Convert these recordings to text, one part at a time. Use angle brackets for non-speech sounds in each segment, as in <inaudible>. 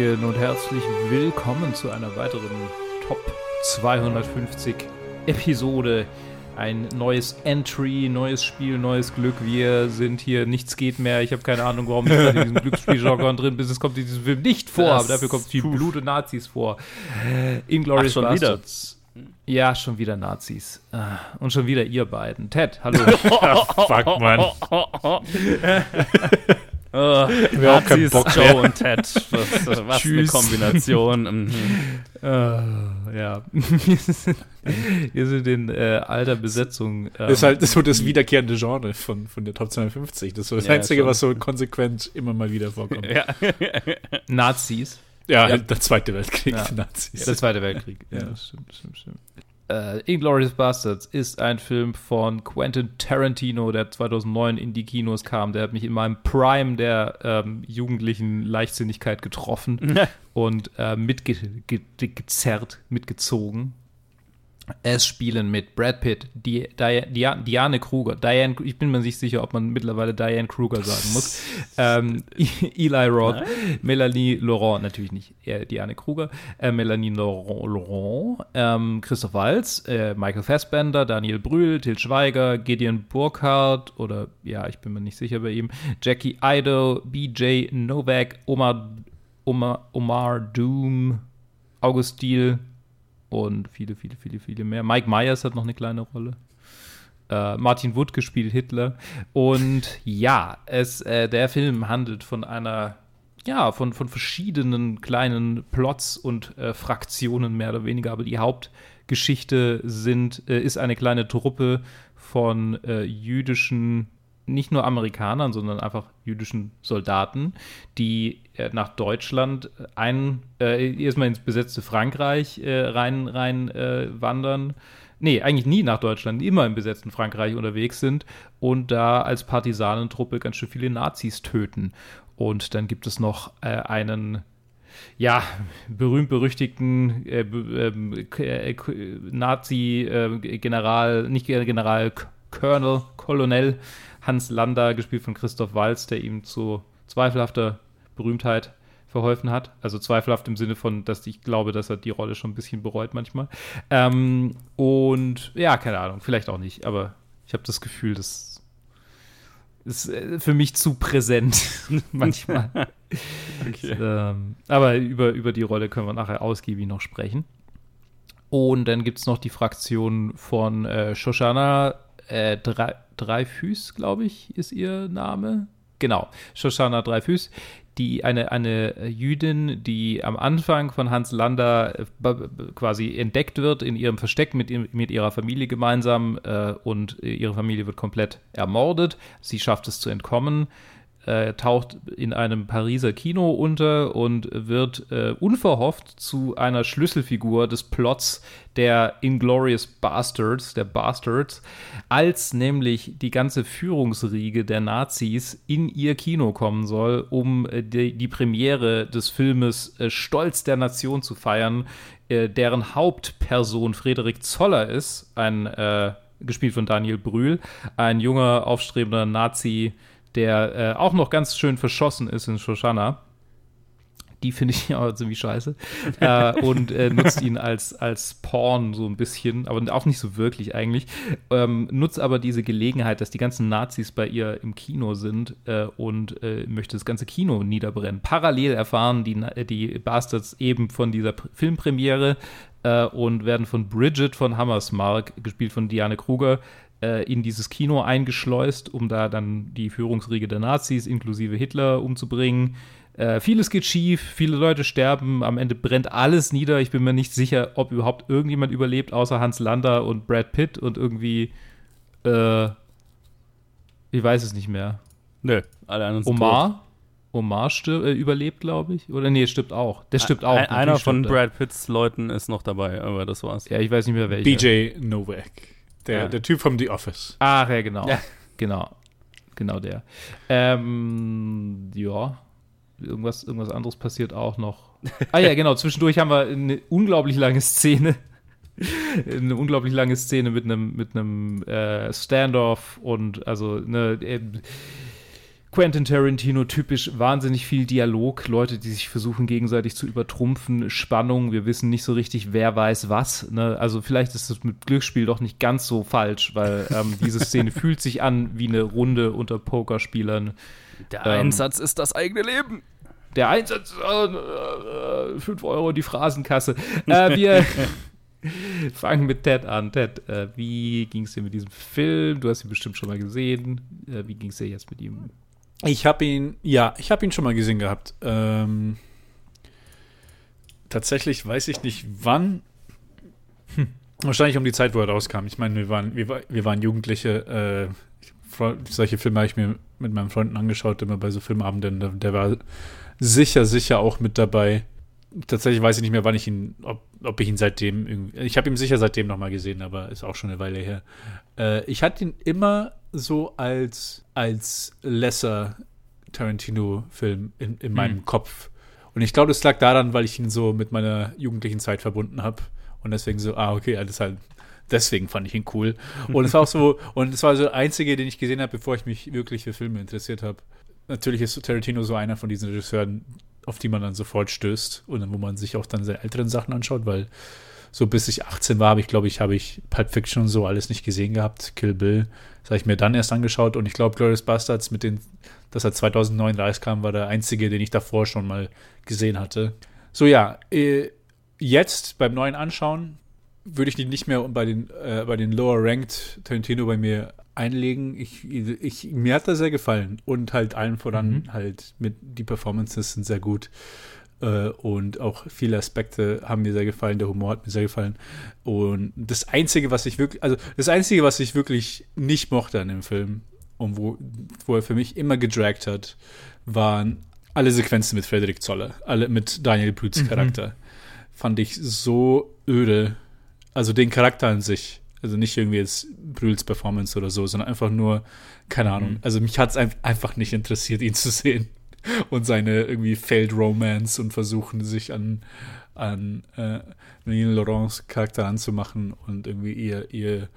Hallöchen und herzlich willkommen zu einer weiteren Top 250 Episode. Ein neues Entry, neues Spiel, neues Glück. Wir sind hier, nichts geht mehr. Ich habe keine Ahnung, warum ich in diesem <laughs> Glücksspieljargon drin bin. Es kommt in diesem Film nicht vor, Das- aber dafür kommt viel. Blut und Nazis vor. Inglourious Ach, schon wieder? Bastards. Ja, schon wieder Nazis. Ah, Und schon wieder ihr beiden. Ted, hallo. <laughs> Fuck, Mann. <laughs> Oh, Wir haben keinen Nazis, Bock Joe mehr. und Ted. Was, was eine. Kombination. Mhm. Äh, <laughs> ja. <laughs> wir, sind, in äh, alter Besetzung. Ähm, Das ist halt so das wiederkehrende Genre von, von der Top 250. Das ist so das Ja, Einzige, schon. was so konsequent immer mal wieder vorkommt. Ja, <laughs> Ja. Nazis. halt der Zweite Weltkrieg, Ja. Nazis. Der Zweite Weltkrieg. Ja, Ja. das stimmt, stimmt, stimmt. Äh, Inglourious Bastards ist ein Film von Quentin Tarantino, der 2009 in die Kinos kam. Der hat mich in meinem Prime der ähm, jugendlichen Leichtsinnigkeit getroffen <laughs> und äh, mitgezerrt, mitgezogen. Es spielen mit Brad Pitt, Di Di Di Diane Kruger, Diane, ich bin mir nicht sicher, ob man mittlerweile Diane Kruger sagen muss, <laughs> ähm, <laughs> Eli Roth, Melanie Laurent, natürlich nicht äh, Diane Kruger, äh, Melanie Laurent, Laurent ähm, Christoph Waltz, äh, Michael Fassbender, Daniel Brühl, Til Schweiger, Gideon Burkhardt oder ja, ich bin mir nicht sicher bei ihm, Jackie Ido, BJ Novak, Omar, Omar, Omar Doom, August Diel, und viele, viele, viele, viele mehr. Mike Myers hat noch eine kleine Rolle. Äh, Martin Wood gespielt Hitler. Und ja, es, äh, der Film handelt von einer, ja, von, von verschiedenen kleinen Plots und äh, Fraktionen mehr oder weniger, aber die Hauptgeschichte sind, äh, ist eine kleine Truppe von äh, jüdischen nicht nur Amerikanern, sondern einfach jüdischen Soldaten, die äh, nach Deutschland ein, äh, erstmal ins besetzte Frankreich äh, rein, rein äh, wandern. Nee, eigentlich nie nach Deutschland, immer im besetzten Frankreich unterwegs sind und da als Partisanentruppe ganz schön viele Nazis töten. Und dann gibt es noch äh, einen ja, berühmt-berüchtigten äh, ähm, äh, Nazi-General, nicht General, Colonel, Colonel Hans Lander, gespielt von Christoph Waltz, der ihm zu zweifelhafter Berühmtheit verholfen hat. Also zweifelhaft im Sinne von, dass ich glaube, dass er die Rolle schon ein bisschen bereut manchmal. Ähm, und ja, keine Ahnung, vielleicht auch nicht, aber ich habe das Gefühl, das ist äh, für mich zu präsent <laughs> manchmal. <laughs> Okay. Ähm, aber über, über die Rolle können wir nachher ausgiebig noch sprechen. Und dann gibt es noch die Fraktion von äh, Shoshana äh, Drei, Dreifüß, glaube ich, ist ihr Name. Genau, Shoshana Dreifüß, die eine, eine Jüdin, die am Anfang von Hans Lander äh, quasi entdeckt wird in ihrem Versteck mit, mit ihrer Familie gemeinsam äh, und äh, ihre Familie wird komplett ermordet. Sie schafft es zu entkommen, äh, taucht in einem Pariser Kino unter und wird äh, unverhofft zu einer Schlüsselfigur des Plots der Inglorious Bastards, der Bastards, als nämlich die ganze Führungsriege der Nazis in ihr Kino kommen soll, um äh, die, die Premiere des Filmes äh, Stolz der Nation zu feiern, äh, deren Hauptperson Frederik Zoller ist, ein äh, gespielt von Daniel Brühl, ein junger, aufstrebender Nazi, der äh, auch noch ganz schön verschossen ist in Shoshana. Die finde ich <laughs> aber ziemlich scheiße. <laughs> äh, und äh, nutzt ihn als, als Porn so ein bisschen, aber auch nicht so wirklich eigentlich. Ähm, nutzt aber diese Gelegenheit, dass die ganzen Nazis bei ihr im Kino sind äh, und äh, möchte das ganze Kino niederbrennen. Parallel erfahren die, äh, die Bastards eben von dieser Pr- Filmpremiere und werden von Bridget von Hammersmark, gespielt von Diane Kruger, äh, in dieses Kino eingeschleust, um da dann die Führungsriege der Nazis inklusive Hitler umzubringen. Äh, vieles geht schief, viele Leute sterben, am Ende brennt alles nieder. Ich bin mir nicht sicher, ob überhaupt irgendjemand überlebt, außer Hans Lander und Brad Pitt und irgendwie, äh, ich weiß es nicht mehr. Nö, alle anderen sind Omar? Omar stirb, äh, überlebt, glaube ich. Oder nee, stirbt auch. Der tot. stirbt auch. Ein, einer von er. Brad Pitts Leuten ist noch dabei, aber das war's. Ja, ich weiß nicht mehr welcher. BJ Novak. Der, Ja. der Typ vom The Office. Ach ja, genau. Ja. Genau. Genau der. Ähm, ja. Irgendwas, irgendwas anderes passiert auch noch. <laughs> Ah ja, genau. Zwischendurch haben wir eine unglaublich lange Szene. Eine unglaublich lange Szene mit einem mit einem äh, Standoff und also ne, äh, Quentin Tarantino typisch wahnsinnig viel Dialog, Leute, die sich versuchen gegenseitig zu übertrumpfen, Spannung, wir wissen nicht so richtig, wer weiß was. Ne? Also vielleicht ist es mit Glücksspiel doch nicht ganz so falsch, weil ähm, diese Szene <laughs> fühlt sich an wie eine Runde unter Pokerspielern. Der ähm, Einsatz ist das eigene Leben. Der Einsatz, äh, 5 äh, Euro die Phrasenkasse. Äh, wir <laughs> fangen mit Ted an. Ted, äh, wie ging es dir mit diesem Film? Du hast ihn bestimmt schon mal gesehen. Äh, wie ging es dir jetzt mit ihm? Ich habe ihn, ja, ich habe ihn schon mal gesehen gehabt. Ähm, tatsächlich weiß ich nicht, wann. Hm. Wahrscheinlich um die Zeit, wo er rauskam. Ich meine, wir waren, wir, wir waren Jugendliche. Äh, solche Filme habe ich mir mit meinen Freunden angeschaut, immer bei so Filmabenden. Der, der war sicher, sicher auch mit dabei. Tatsächlich weiß ich nicht mehr, wann ich ihn, ob, ob ich ihn seitdem. Ich habe ihn sicher seitdem nochmal gesehen, aber ist auch schon eine Weile her. Äh, ich hatte ihn immer so als, als lesser Tarantino-Film in, in meinem hm. Kopf. Und ich glaube, das lag daran, weil ich ihn so mit meiner jugendlichen Zeit verbunden habe. Und deswegen so, ah, okay, alles halt. Deswegen fand ich ihn cool. <laughs> Und es war auch so, und es war so der einzige, den ich gesehen habe, bevor ich mich wirklich für Filme interessiert habe. Natürlich ist Tarantino so einer von diesen Regisseuren, auf die man dann sofort stößt und wo man sich auch dann seine älteren Sachen anschaut, weil so bis ich 18 war, habe ich, glaube ich, habe ich Pulp Fiction und so alles nicht gesehen gehabt. Kill Bill, das habe ich mir dann erst angeschaut und ich glaube, Glorious Bastards mit den, dass er 2009 rauskam, war der einzige, den ich davor schon mal gesehen hatte. So ja, äh, jetzt beim neuen Anschauen würde ich die nicht mehr bei den, äh, bei den Lower Ranked Tarantino bei mir einlegen. Ich, ich, mir hat das sehr gefallen und halt allen voran mhm. halt mit die Performances sind sehr gut. Äh, und auch viele Aspekte haben mir sehr gefallen, der Humor hat mir sehr gefallen. Und das Einzige, was ich wirklich, also das Einzige, was ich wirklich nicht mochte an dem Film und wo, wo er für mich immer gedragt hat, waren alle Sequenzen mit Frederik Zoller, alle mit Daniel Brüts mhm. Charakter. Mhm. Fand ich so öde. Also den Charakter an sich. Also nicht irgendwie jetzt Brüls Performance oder so, sondern einfach nur, keine Ahnung. Mhm. Also mich hat es einfach nicht interessiert, ihn zu sehen <laughs> und seine irgendwie Failed Romance und versuchen sich an, an äh, Nina Laurents Charakter anzumachen und irgendwie ihr, ihr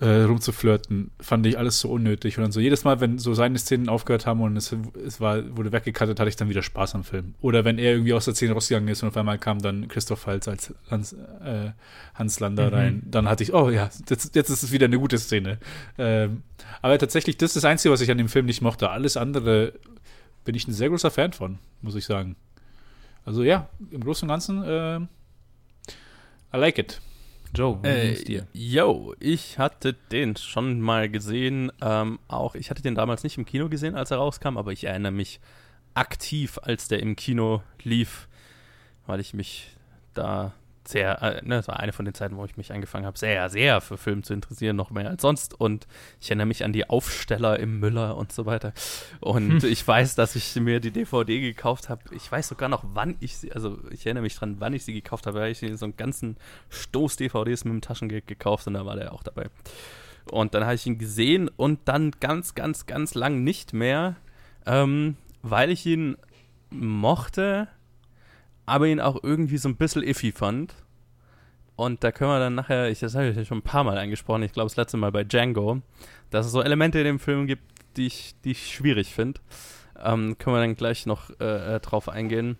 äh, rumzuflirten, fand ich alles so unnötig. Und dann so jedes Mal, wenn so seine Szenen aufgehört haben und es, es war, wurde weggekattet, hatte ich dann wieder Spaß am Film. Oder wenn er irgendwie aus der Szene rausgegangen ist und auf einmal kam dann Christoph Waltz als Hans, äh, Hans Lander mhm. rein, dann hatte ich, oh ja, jetzt, jetzt ist es wieder eine gute Szene. Ähm, aber tatsächlich, das ist das Einzige, was ich an dem Film nicht mochte. Alles andere bin ich ein sehr großer Fan von, muss ich sagen. Also ja, im Großen und Ganzen, äh, I like it. Joe, wie äh, dir? Yo, ich hatte den schon mal gesehen. Ähm, auch ich hatte den damals nicht im Kino gesehen, als er rauskam, aber ich erinnere mich aktiv, als der im Kino lief, weil ich mich da sehr, äh, ne, das war eine von den Zeiten, wo ich mich angefangen habe, sehr, sehr für Film zu interessieren, noch mehr als sonst. Und ich erinnere mich an die Aufsteller im Müller und so weiter. Und hm. ich weiß, dass ich mir die DVD gekauft habe. Ich weiß sogar noch, wann ich sie, also ich erinnere mich dran, wann ich sie gekauft habe, weil ich so einen ganzen Stoß DVDs mit dem Taschengeld gekauft und da war der auch dabei. Und dann habe ich ihn gesehen und dann ganz, ganz, ganz lang nicht mehr, ähm, weil ich ihn mochte aber ihn auch irgendwie so ein bisschen iffy fand. Und da können wir dann nachher, ich, das habe ich ja schon ein paar Mal angesprochen, ich glaube das letzte Mal bei Django, dass es so Elemente in dem Film gibt, die ich, die ich schwierig finde. Ähm, können wir dann gleich noch äh, äh, drauf eingehen.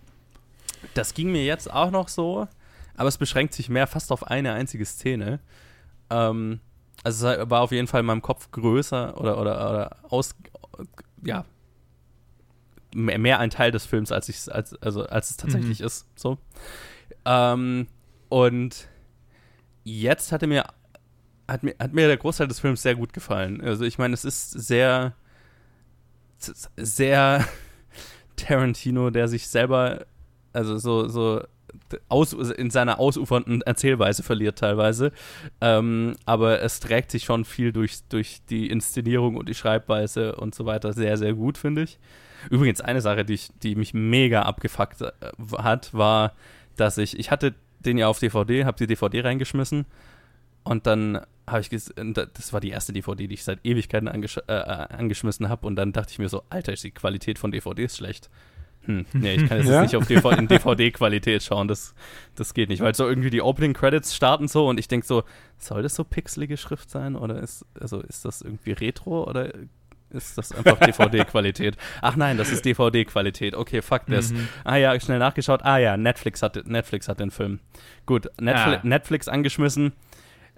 Das ging mir jetzt auch noch so, aber es beschränkt sich mehr fast auf eine einzige Szene. Ähm, also es war auf jeden Fall in meinem Kopf größer oder, oder, oder aus, ja, mehr, ein Teil des Films, als ich als, also als es tatsächlich mhm. ist. So. Ähm, und jetzt hatte mir, hat mir, hat mir der Großteil des Films sehr gut gefallen. Also ich meine, es ist sehr, sehr <laughs> Tarantino, der sich selber, also so, so aus, in seiner ausufernden Erzählweise verliert teilweise. Ähm, aber es trägt sich schon viel durch, durch die Inszenierung und die Schreibweise und so weiter sehr, sehr gut, finde ich. Übrigens, eine Sache, die, ich, die mich mega abgefuckt äh, hat, war, dass ich, ich hatte den ja auf DVD, habe die DVD reingeschmissen und dann habe ich, das war die erste DVD, die ich seit Ewigkeiten angesch äh, äh, angeschmissen habe und dann dachte ich mir so, Alter, ist die Qualität von DVDs schlecht. Hm, nee, ich kann jetzt <laughs> ja? nicht auf DVD, in DVD-Qualität schauen, das, das geht nicht, weil so irgendwie die Opening Credits starten so und ich denke so, soll das so pixelige Schrift sein oder ist, also ist das irgendwie Retro oder ist das einfach DVD-Qualität? Ach nein, das ist DVD-Qualität. Okay, fuck this. Mhm. Ah ja, schnell nachgeschaut. Ah ja, Netflix hat, Netflix hat den Film. Gut, Netfli ah. Netflix angeschmissen.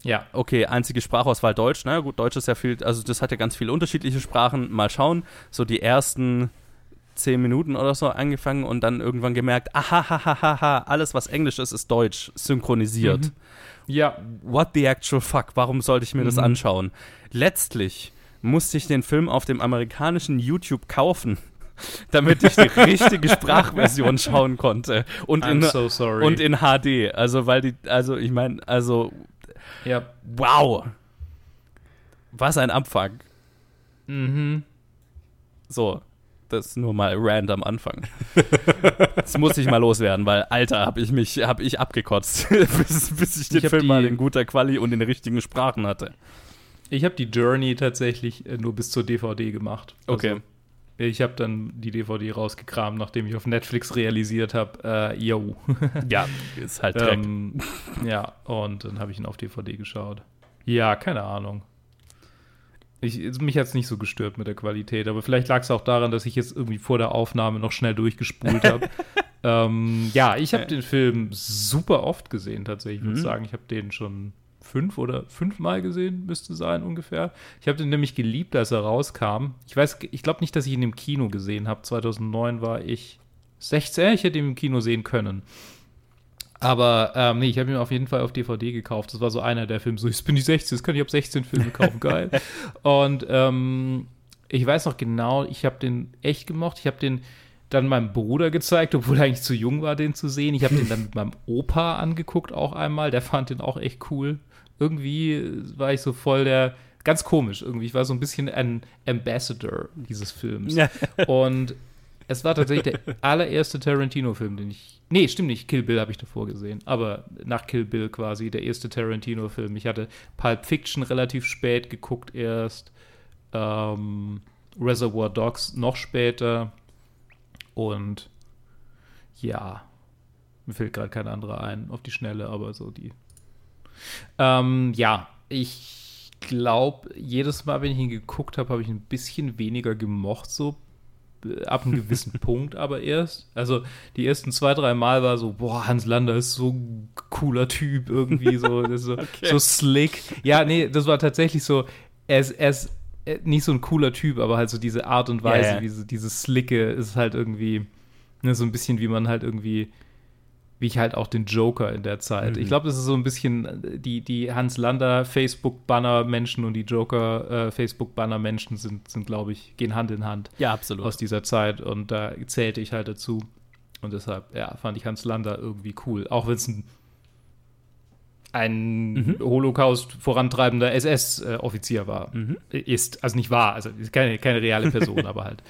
Ja. Okay, einzige Sprachauswahl Deutsch. Na gut, Deutsch ist ja viel, also das hat ja ganz viele unterschiedliche Sprachen. Mal schauen. So die ersten zehn Minuten oder so angefangen und dann irgendwann gemerkt, aha, ha, ha, ha, ha, alles was Englisch ist, ist Deutsch, synchronisiert. Mhm. Ja. What the actual fuck? Warum sollte ich mir mhm. das anschauen? Letztlich musste ich den Film auf dem amerikanischen YouTube kaufen, <laughs> damit ich die richtige Sprachversion schauen konnte und in, so und in HD. Also weil die, also ich meine, also ja. wow, was ein Abfuck. Mhm. So, das nur mal random Anfang. <laughs> das muss ich mal loswerden, weil Alter, habe ich mich, habe ich abgekotzt, <laughs> bis, bis ich den ich Film mal in guter Quali und in den richtigen Sprachen hatte. Ich habe die Journey tatsächlich äh, nur bis zur DVD gemacht. Okay. Also, ich habe dann die DVD rausgekramt, nachdem ich auf Netflix realisiert habe, äh, yo. <laughs> ja, ist halt Dreck. Ähm, ja, und dann habe ich ihn auf DVD geschaut. Ja, keine Ahnung. Ich, mich hat es nicht so gestört mit der Qualität, aber vielleicht lag es auch daran, dass ich jetzt irgendwie vor der Aufnahme noch schnell durchgespult habe. <laughs> ähm, ja, ich habe den Film super oft gesehen, tatsächlich. Ich würde mhm. sagen, ich habe den schon fünf oder fünfmal gesehen, müsste sein ungefähr. Ich habe den nämlich geliebt, als er rauskam. Ich weiß, ich glaube nicht, dass ich ihn im Kino gesehen habe. 2009 war ich 16, ich hätte ihn im Kino sehen können. Aber ähm, nee, ich habe ihn auf jeden Fall auf DVD gekauft. Das war so einer der Filme. So, jetzt bin ich 16, jetzt kann ich ab 16 Filme kaufen. <laughs> Geil. Und ähm, ich weiß noch genau, ich habe den echt gemocht. Ich habe den dann meinem Bruder gezeigt, obwohl er eigentlich zu jung war, den zu sehen. Ich habe den dann mit meinem Opa angeguckt auch einmal. Der fand den auch echt cool. Irgendwie war ich so voll der, ganz komisch irgendwie. Ich war so ein bisschen ein Ambassador dieses Films. Und es war tatsächlich der allererste Tarantino-Film, den ich. Nee, stimmt nicht. Kill Bill habe ich davor gesehen. Aber nach Kill Bill quasi der erste Tarantino-Film. Ich hatte Pulp Fiction relativ spät geguckt erst. Ähm, Reservoir Dogs noch später. Und ja, mir fällt gerade kein anderer ein auf die Schnelle, aber so die. Ähm, ja, ich glaube, jedes Mal, wenn ich ihn geguckt habe, habe ich ein bisschen weniger gemocht, so ab einem gewissen <laughs> Punkt aber erst. Also die ersten zwei, drei Mal war so, boah, Hans Lander ist so ein cooler Typ irgendwie, so, <laughs> so, okay. so slick. Ja, nee, das war tatsächlich so, er ist, er ist äh, nicht so ein cooler Typ, aber halt so diese Art und Weise, yeah. diese, dieses Slicke ist halt irgendwie ne, so ein bisschen, wie man halt irgendwie wie ich halt auch den Joker in der Zeit. Mhm. Ich glaube, das ist so ein bisschen äh, die, die Hans Lander Facebook-Banner-Menschen und die Joker äh, Facebook-Banner-Menschen sind, sind glaube ich, gehen Hand in Hand. Ja, absolut. Aus dieser Zeit. Und da zählte ich halt dazu. Und deshalb, ja, fand ich Hans Lander irgendwie cool. Auch wenn es ein, ein mhm. Holocaust vorantreibender SS-Offizier war. Mhm. Ist, also nicht wahr, also keine, keine reale Person, <laughs> aber halt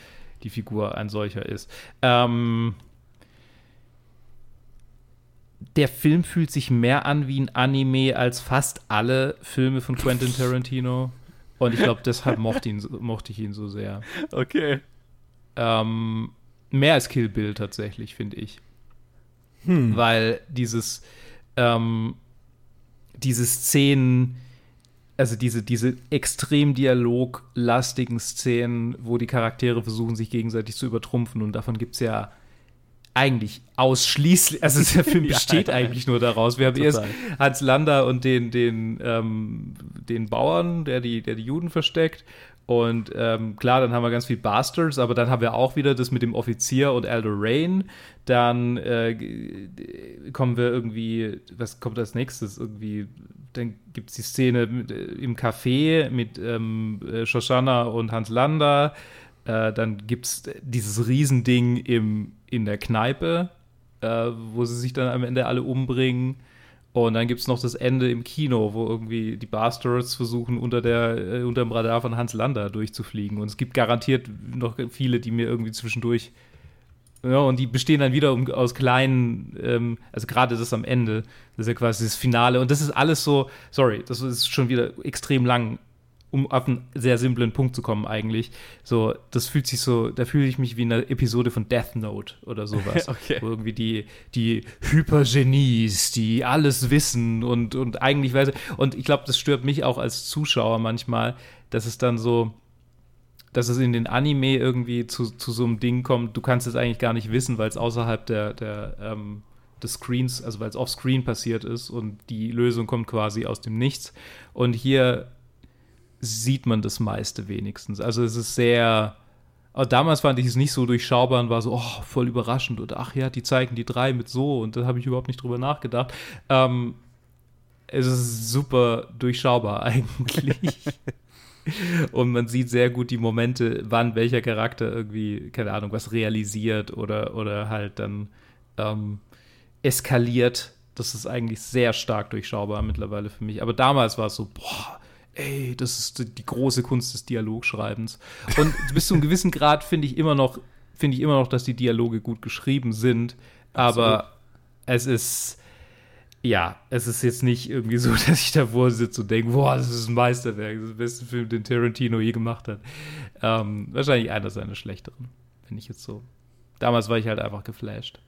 die Figur ein solcher ist. Ähm, der Film fühlt sich mehr an wie ein Anime als fast alle Filme von Quentin Tarantino. Und ich glaube, deshalb mochte, ihn, mochte ich ihn so sehr. Okay. Ähm, mehr als Kill Bill tatsächlich, finde ich. Hm. Weil dieses, ähm, diese Szenen, also diese, diese extrem dialoglastigen Szenen, wo die Charaktere versuchen, sich gegenseitig zu übertrumpfen, und davon gibt es ja eigentlich ausschließlich, also <laughs> der Film besteht ja, eigentlich nur daraus. Wir haben total. erst Hans Lander und den, den, ähm, den Bauern, der die, der die Juden versteckt. Und ähm, klar, dann haben wir ganz viel Bastards, aber dann haben wir auch wieder das mit dem Offizier und Elder Rain. Dann äh, kommen wir irgendwie, was kommt als nächstes? Irgendwie, dann gibt es die Szene mit, äh, im Café mit ähm, äh, Shoshana und Hans Lander. Äh, dann gibt es dieses Riesending im in der Kneipe, äh, wo sie sich dann am Ende alle umbringen. Und dann gibt es noch das Ende im Kino, wo irgendwie die Bastards versuchen, unter, der, äh, unter dem Radar von Hans Lander durchzufliegen. Und es gibt garantiert noch viele, die mir irgendwie zwischendurch. Ja, und die bestehen dann wieder um, aus kleinen, ähm, also gerade das am Ende, das ist ja quasi das Finale. Und das ist alles so, sorry, das ist schon wieder extrem lang, um auf einen sehr simplen Punkt zu kommen eigentlich. So, das fühlt sich so, da fühle ich mich wie in einer Episode von Death Note oder sowas. <laughs> okay. Wo irgendwie die, die Hypergenies, die alles wissen und, und eigentlich weiß Und ich glaube, das stört mich auch als Zuschauer manchmal, dass es dann so, dass es in den Anime irgendwie zu, zu so einem Ding kommt, du kannst es eigentlich gar nicht wissen, weil es außerhalb der, der ähm, des Screens, also weil es off-screen passiert ist und die Lösung kommt quasi aus dem Nichts. Und hier sieht man das meiste wenigstens. Also es ist sehr. damals fand ich es nicht so durchschaubar und war so, oh, voll überraschend. Und ach ja, die zeigen die drei mit so und da habe ich überhaupt nicht drüber nachgedacht. Ähm, es ist super durchschaubar <laughs> eigentlich. und man sieht sehr gut die Momente, wann welcher Charakter irgendwie, keine Ahnung, was realisiert oder, oder halt dann ähm, eskaliert. Das ist eigentlich sehr stark durchschaubar mittlerweile für mich. Aber damals war es so, boah, ey, das ist die große Kunst des Dialogschreibens. Und bis zu einem gewissen Grad finde ich immer noch, finde ich immer noch, dass die Dialoge gut geschrieben sind. Aber Absolut. es ist, ja, es ist jetzt nicht irgendwie so, <laughs> dass ich davor sitze und denke, boah, das ist ein Meisterwerk, das ist der beste Film, den Tarantino je gemacht hat. Ähm, wahrscheinlich einer seiner schlechteren, wenn ich jetzt so. Damals war ich halt einfach geflasht.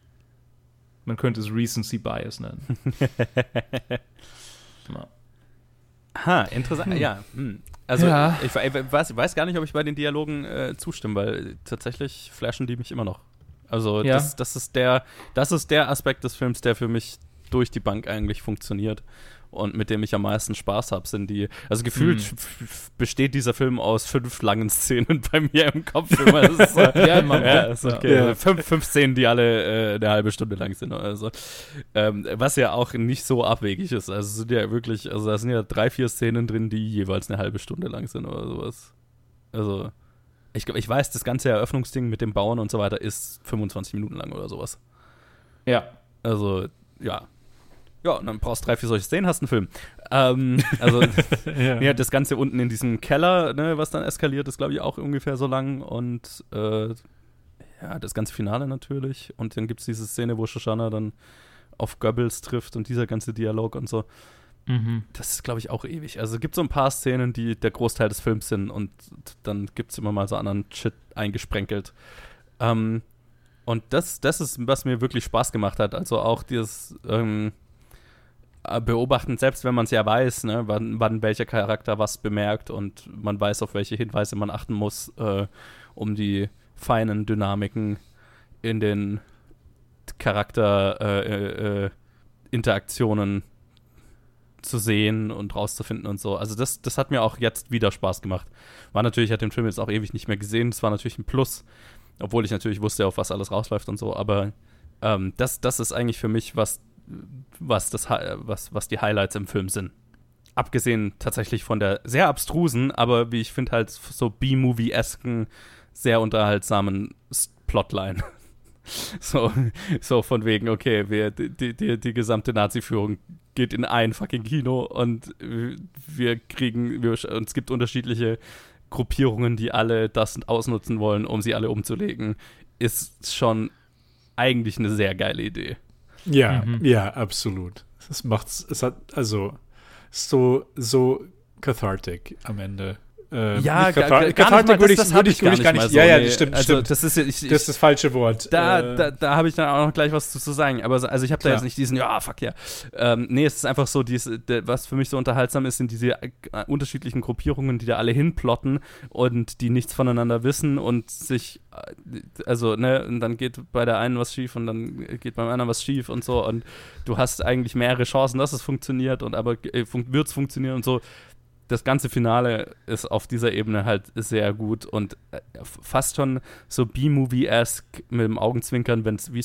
Man könnte es Recency Bias nennen. ja. <laughs> Ha, interessant. Hm. Ja. Hm. Also ja. Ich, ich, weiß, weiß, gar nicht, ob ich bei den Dialogen äh, zustimme, weil tatsächlich flashen die mich immer noch. Also ja. das, das, ist der, das ist der Aspekt des Films, der für mich durch die Bank eigentlich funktioniert und mit dem ich am meisten Spaß habe, sind die. Also gefühlt mhm. besteht dieser Film aus fünf langen Szenen <laughs> bei mir im Kopf. <laughs> Immer. Ist, äh, ja, Mann, ja, ist okay. Ja. Fünf, fünf Szenen, die alle äh, eine halbe Stunde lang sind. Also, ähm, was ja auch nicht so abwegig ist. Also sind ja wirklich, also da sind ja drei, vier Szenen drin, die jeweils eine halbe Stunde lang sind oder sowas. Also. Ich, ich weiß, das ganze Eröffnungsding mit dem Bauen und so weiter ist 25 Minuten lang oder sowas. Ja. Also, ja, ja, und dann brauchst du drei, vier solche Szenen, hast einen Film. Ähm, also, <laughs> ja. ja. das Ganze unten in diesem Keller, ne, was dann eskaliert, ist, glaube ich, auch ungefähr so lang. Und äh, ja, das ganze Finale natürlich. Und dann gibt es diese Szene, wo Shoshana dann auf Goebbels trifft und dieser ganze Dialog und so. Mhm. Das ist, glaube ich, auch ewig. Also es gibt so ein paar Szenen, die der Großteil des Films sind und dann gibt es immer mal so anderen Shit eingesprenkelt. Ähm, und das, das ist, was mir wirklich Spaß gemacht hat. Also auch dieses, ähm, äh, beobachten, selbst wenn man es ja weiß, ne, wann, wann, welcher Charakter was bemerkt und man weiß, auf welche Hinweise man achten muss, äh, um die feinen Dynamiken in den Charakterinteraktionen äh, äh, äh zu sehen und rauszufinden und so. Also das, das hat mir auch jetzt wieder Spaß gemacht. War natürlich, ich hatte den Film jetzt auch ewig nicht mehr gesehen, das war natürlich ein Plus, obwohl ich natürlich wusste, auf was alles rausläuft und so, aber ähm, das, das ist eigentlich für mich, was was, das, was, was die Highlights im Film sind. Abgesehen tatsächlich von der sehr abstrusen, aber wie ich finde halt so B-Movie-esken, sehr unterhaltsamen Plotline. <laughs> so, so von wegen, okay, wir, die, die, die gesamte Nazi-Führung geht in ein fucking Kino und wir kriegen, wir, und es gibt unterschiedliche Gruppierungen, die alle das ausnutzen wollen, um sie alle umzulegen, ist schon eigentlich eine sehr geile Idee. Ja, mhm. ja, absolut. Es macht es hat also so so cathartic am Ende. Äh, ja, gar, gar nicht würde ich, das, würde ich, würde ich gar nicht. So, ja, ja, das stimmt, also, stimmt. Das ist, ich, das ist das falsche Wort. Da, äh, da, da habe ich dann auch noch gleich was zu, zu sagen. Aber also ich habe da jetzt nicht diesen, ja, fuck ja. Ähm, nee, es ist einfach so, dies, was für mich so unterhaltsam ist, sind diese äh, unterschiedlichen Gruppierungen, die da alle hinplotten und die nichts voneinander wissen und sich, äh, also, ne, und dann geht bei der einen was schief und dann geht beim anderen was schief und so. Und du hast eigentlich mehrere Chancen, dass es funktioniert und aber äh, fun wird es funktionieren und so das ganze Finale ist auf dieser Ebene halt sehr gut und äh, fast schon so B-Movie-esque mit dem Augenzwinkern, wenn es wie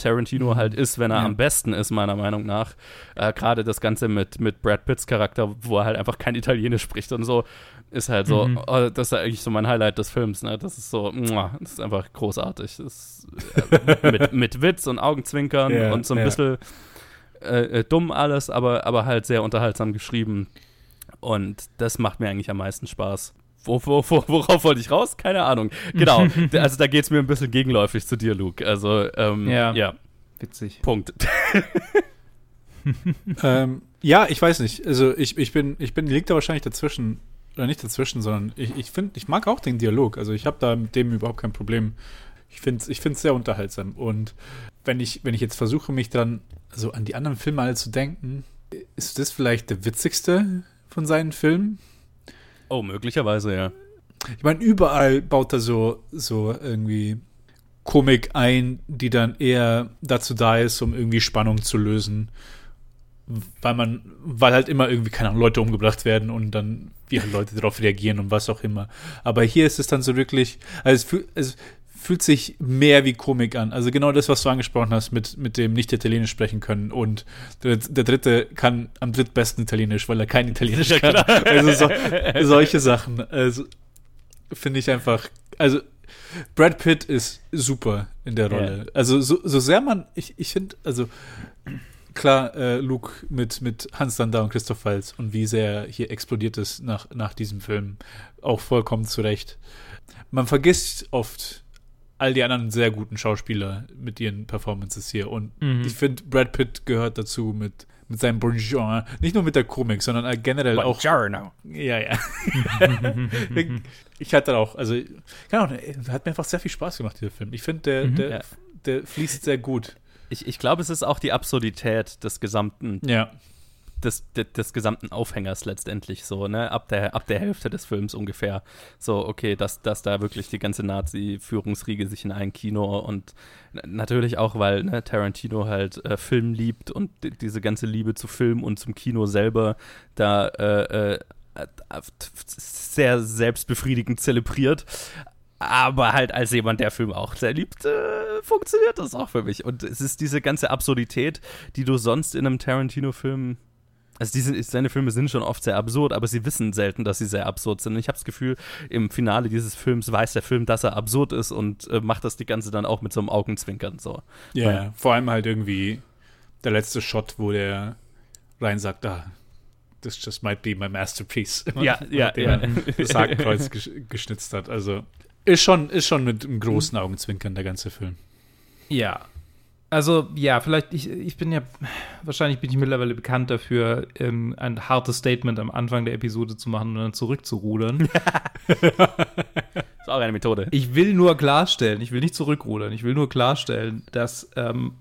Tarantino mhm. halt ist, wenn er ja. am besten ist, meiner Meinung nach. Äh, Gerade das Ganze mit, mit Brad Pitts Charakter, wo er halt einfach kein Italienisch spricht und so, ist halt so, mhm. oh, das ist eigentlich so mein Highlight des Films, ne? Das ist so, das ist einfach großartig. Das äh, mit, <laughs> mit Witz und Augenzwinkern yeah, und so ein yeah. bisschen äh, äh, dumm alles, aber, aber halt sehr unterhaltsam geschrieben. Und das macht mir eigentlich am meisten Spaß. Wo, wo, wo, worauf wollte ich raus? Keine Ahnung. Genau. <laughs> also da geht es mir ein bisschen gegenläufig zu dir, Luke. Also, ähm, ja. ja. Witzig. Punkt. <laughs> ähm, ja, ich weiß nicht. Also ich, ich bin, ich bin, liegt da wahrscheinlich dazwischen, oder nicht dazwischen, sondern ich, ich finde, ich mag auch den Dialog. Also ich habe da mit dem überhaupt kein Problem. Ich finde es ich find's sehr unterhaltsam. Und wenn ich, wenn ich jetzt versuche, mich dann so an die anderen Filme alle zu denken, ist das vielleicht der witzigste von seinen Filmen. Oh, möglicherweise, ja. Ich meine, überall baut er so, so irgendwie Komik ein, die dann eher dazu da ist, um irgendwie Spannung zu lösen. Weil man, weil halt immer irgendwie, keine Ahnung, Leute umgebracht werden und dann wie halt Leute darauf reagieren und was auch immer. Aber hier ist es dann so wirklich, also es, es fühlt sich mehr wie Komik an. Also genau das, was du angesprochen hast, mit, mit dem nicht Italienisch sprechen können. Und der, der Dritte kann am drittbesten Italienisch, weil er kein Italienisch kann. Also so, solche Sachen. Also finde ich einfach, also Brad Pitt ist super in der Rolle. Yeah. Also so, so sehr man, ich, ich finde, also klar, äh, Luke mit, mit Hans Landa und Christoph Waltz und wie sehr hier explodiert ist nach, nach diesem Film, auch vollkommen zu Recht. Man vergisst oft all die anderen sehr guten Schauspieler mit ihren Performances hier und mhm. ich finde, Brad Pitt gehört dazu mit mit seinem Bonjour, nicht nur mit der Komik, sondern generell Buongiorno. auch. Ja, ja. <laughs> ich hatte auch, also, keine Ahnung, hat mir einfach sehr viel Spaß gemacht, dieser Film. Ich finde, der, mhm, der, ja. der fließt sehr gut. Ich, ich glaube, es ist auch die Absurdität des gesamten ja des, des, des, gesamten Aufhängers letztendlich so, ne? Ab der, ab der Hälfte des Films ungefähr. So, okay, dass, dass da wirklich die ganze Nazi-Führungsriege sich in ein Kino und natürlich auch, weil ne, Tarantino halt äh, Film liebt und diese ganze Liebe zu Film und zum Kino selber da äh, äh, sehr selbstbefriedigend zelebriert. Aber halt als jemand, der Film auch sehr liebt, äh, funktioniert das auch für mich. Und es ist diese ganze Absurdität, die du sonst in einem Tarantino-Film also diese, seine Filme sind schon oft sehr absurd, aber sie wissen selten, dass sie sehr absurd sind. Und ich habe das Gefühl, im Finale dieses Films weiß der Film, dass er absurd ist und äh, macht das die ganze dann auch mit so einem Augenzwinkern so. Ja, yeah, vor allem halt irgendwie der letzte Shot, wo der rein sagt, ah, this just might be my masterpiece. <laughs> Ja, ja, ja. Das Hakenkreuz geschnitzt hat. Also ist schon, ist schon mit einem großen Augenzwinkern der ganze Film. Ja, also ja, vielleicht, ich, ich bin ja, wahrscheinlich bin ich mittlerweile bekannt dafür, ähm, ein hartes Statement am Anfang der Episode zu machen und dann zurückzurudern. das <laughs> ist auch eine Methode. Ich will nur klarstellen, ich will nicht zurückrudern, ich will nur klarstellen, dass ähm,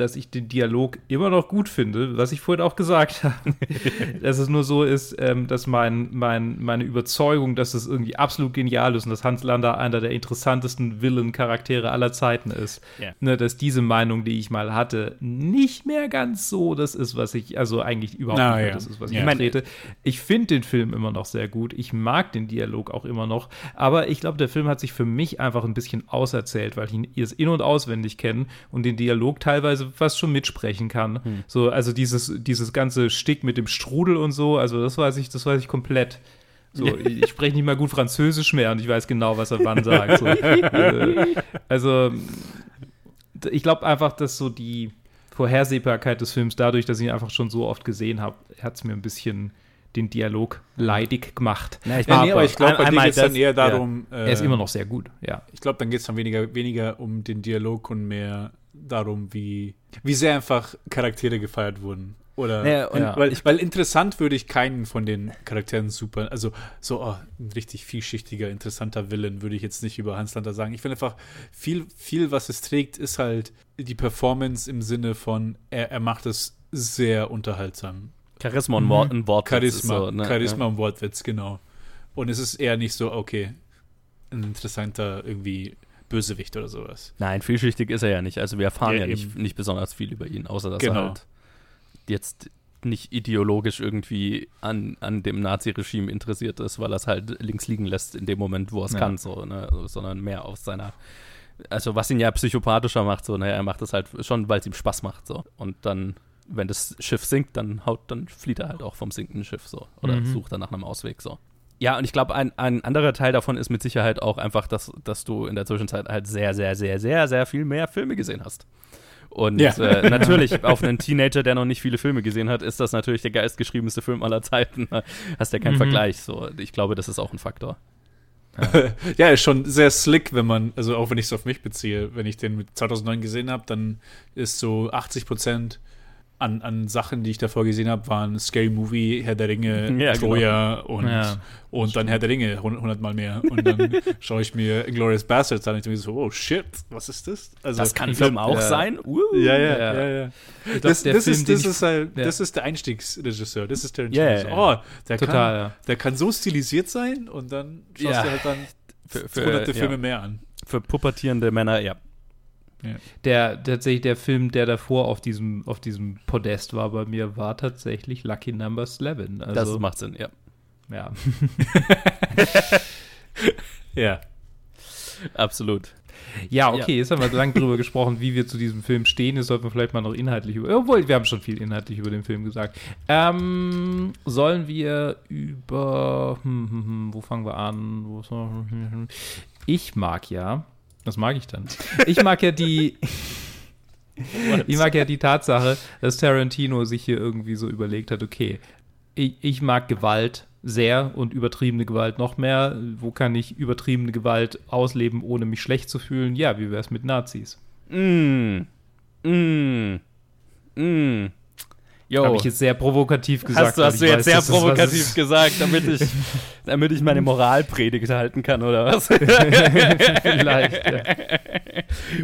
dass ich den Dialog immer noch gut finde, was ich vorhin auch gesagt habe. <laughs> dass es nur so ist, ähm, dass mein, mein, meine Überzeugung, dass es irgendwie absolut genial ist und dass Hans Lander einer der interessantesten Villain-Charaktere aller Zeiten ist, yeah. ne, dass diese Meinung, die ich mal hatte, nicht mehr ganz so das ist, was ich, also eigentlich überhaupt Na, nicht ja. das ist, was ich vertrete. Ich finde den Film immer noch sehr gut. Ich mag den Dialog auch immer noch. Aber ich glaube, der Film hat sich für mich einfach ein bisschen auserzählt, weil ich ihn in- und auswendig kenne und den Dialog teilweise fast schon mitsprechen kann. Hm. So, also dieses, dieses ganze Stick mit dem Strudel und so, also das weiß ich, das weiß ich komplett. So, ich spreche nicht mal gut Französisch mehr und ich weiß genau, was er wann sagt. So. Äh, <laughs> also, ich glaube einfach, dass so die Vorhersehbarkeit des Films, dadurch, dass ich ihn einfach schon so oft gesehen habe, hat es mir ein bisschen den Dialog leidig gemacht. Na, ich, nee, aber ich glaube, bei dir geht es dann eher darum. Ja. er ist immer noch sehr gut, ja. Ich glaube, dann geht es dann weniger, weniger um den Dialog und mehr darum, wie, wie sehr einfach Charaktere gefeiert wurden. Oder ja, und, ja. Weil, weil interessant würde ich keinen von den Charakteren super, also so oh, ein richtig vielschichtiger, interessanter Villain würde ich jetzt nicht über Hans Lander sagen. Ich finde einfach, viel, viel, was es trägt, ist halt die Performance im Sinne von, er, er macht es sehr unterhaltsam. Charisma und Wort, ein Wortwitz. Charisma, so, ne? Charisma ja. und Wortwitz, genau. Und es ist eher nicht so, okay, ein interessanter irgendwie Bösewicht oder sowas. Nein, vielschichtig ist er ja nicht. Also wir erfahren ja, ja nicht, nicht besonders viel über ihn, außer dass genau. er halt jetzt nicht ideologisch irgendwie an, an dem Nazi-Regime interessiert ist, weil er es halt links liegen lässt in dem Moment, wo er es ja. kann, so, ne? sondern mehr aus seiner, also was ihn ja psychopathischer macht, so, naja, ne? er macht es halt schon, weil es ihm Spaß macht, so. Und dann, wenn das Schiff sinkt, dann haut, dann flieht er halt auch vom sinkenden Schiff, so. Oder mhm. sucht dann nach einem Ausweg, so. Ja, und ich glaube, ein, ein anderer Teil davon ist mit Sicherheit auch einfach, dass, dass du in der Zwischenzeit halt sehr, sehr, sehr, sehr, sehr viel mehr Filme gesehen hast. Und ja. äh, natürlich, auf einen Teenager, der noch nicht viele Filme gesehen hat, ist das natürlich der geistgeschriebenste Film aller Zeiten. Hast ja keinen mhm. Vergleich. So, ich glaube, das ist auch ein Faktor. Ja. <laughs> ja, ist schon sehr slick, wenn man, also auch wenn ich es auf mich beziehe, wenn ich den mit 2009 gesehen habe, dann ist so 80 Prozent an, an Sachen, die ich davor gesehen habe, waren Scary Movie, Herr der Ringe, <laughs> ja, genau. Troja genau. und, ja, und dann Herr der Ringe hundertmal mehr. Und dann <laughs> schaue ich mir Glorious Bastards an und ich denke so, oh shit, was ist das? Also, das kann Film auch sein? Uh, ja, ja, ja, ja. Glaub, das, das, Film, ist, das, ist halt, das ist der Einstiegsregisseur, das ist Tarantino. Yeah, oh, der, Total, kann, der kann so stilisiert sein und dann schaust du halt dann für, für hunderte Filme mehr an. Für pubertierende Männer, ja. Ja. Der tatsächlich der Film, der davor auf diesem, auf diesem Podest war bei mir, war tatsächlich Lucky Number 11. Also, das macht Sinn, ja. Ja. <laughs> ja. Absolut. Ja, okay, ja. jetzt haben wir lange drüber gesprochen, wie wir zu diesem Film stehen. Jetzt sollten wir vielleicht mal noch inhaltlich über. Obwohl, wir haben schon viel inhaltlich über den Film gesagt. Ähm, sollen wir über. Hm, hm, hm, wo fangen wir an? Ich mag ja was mag ich dann? <laughs> Ich mag ja die. ich mag ja die Tatsache, dass Tarantino sich hier irgendwie so überlegt hat, okay, ich, ich, mag Gewalt sehr und übertriebene Gewalt noch mehr. Wo kann ich übertriebene Gewalt ausleben, ohne mich schlecht zu fühlen? Ja, wie wäre es mit Nazis? Mm. Mm. Mm. Habe ich jetzt sehr provokativ gesagt. Hast du, hast du jetzt weiß, sehr provokativ gesagt, damit ich, <laughs> damit ich meine Moralpredigt halten kann, oder was? <laughs> Vielleicht, ja.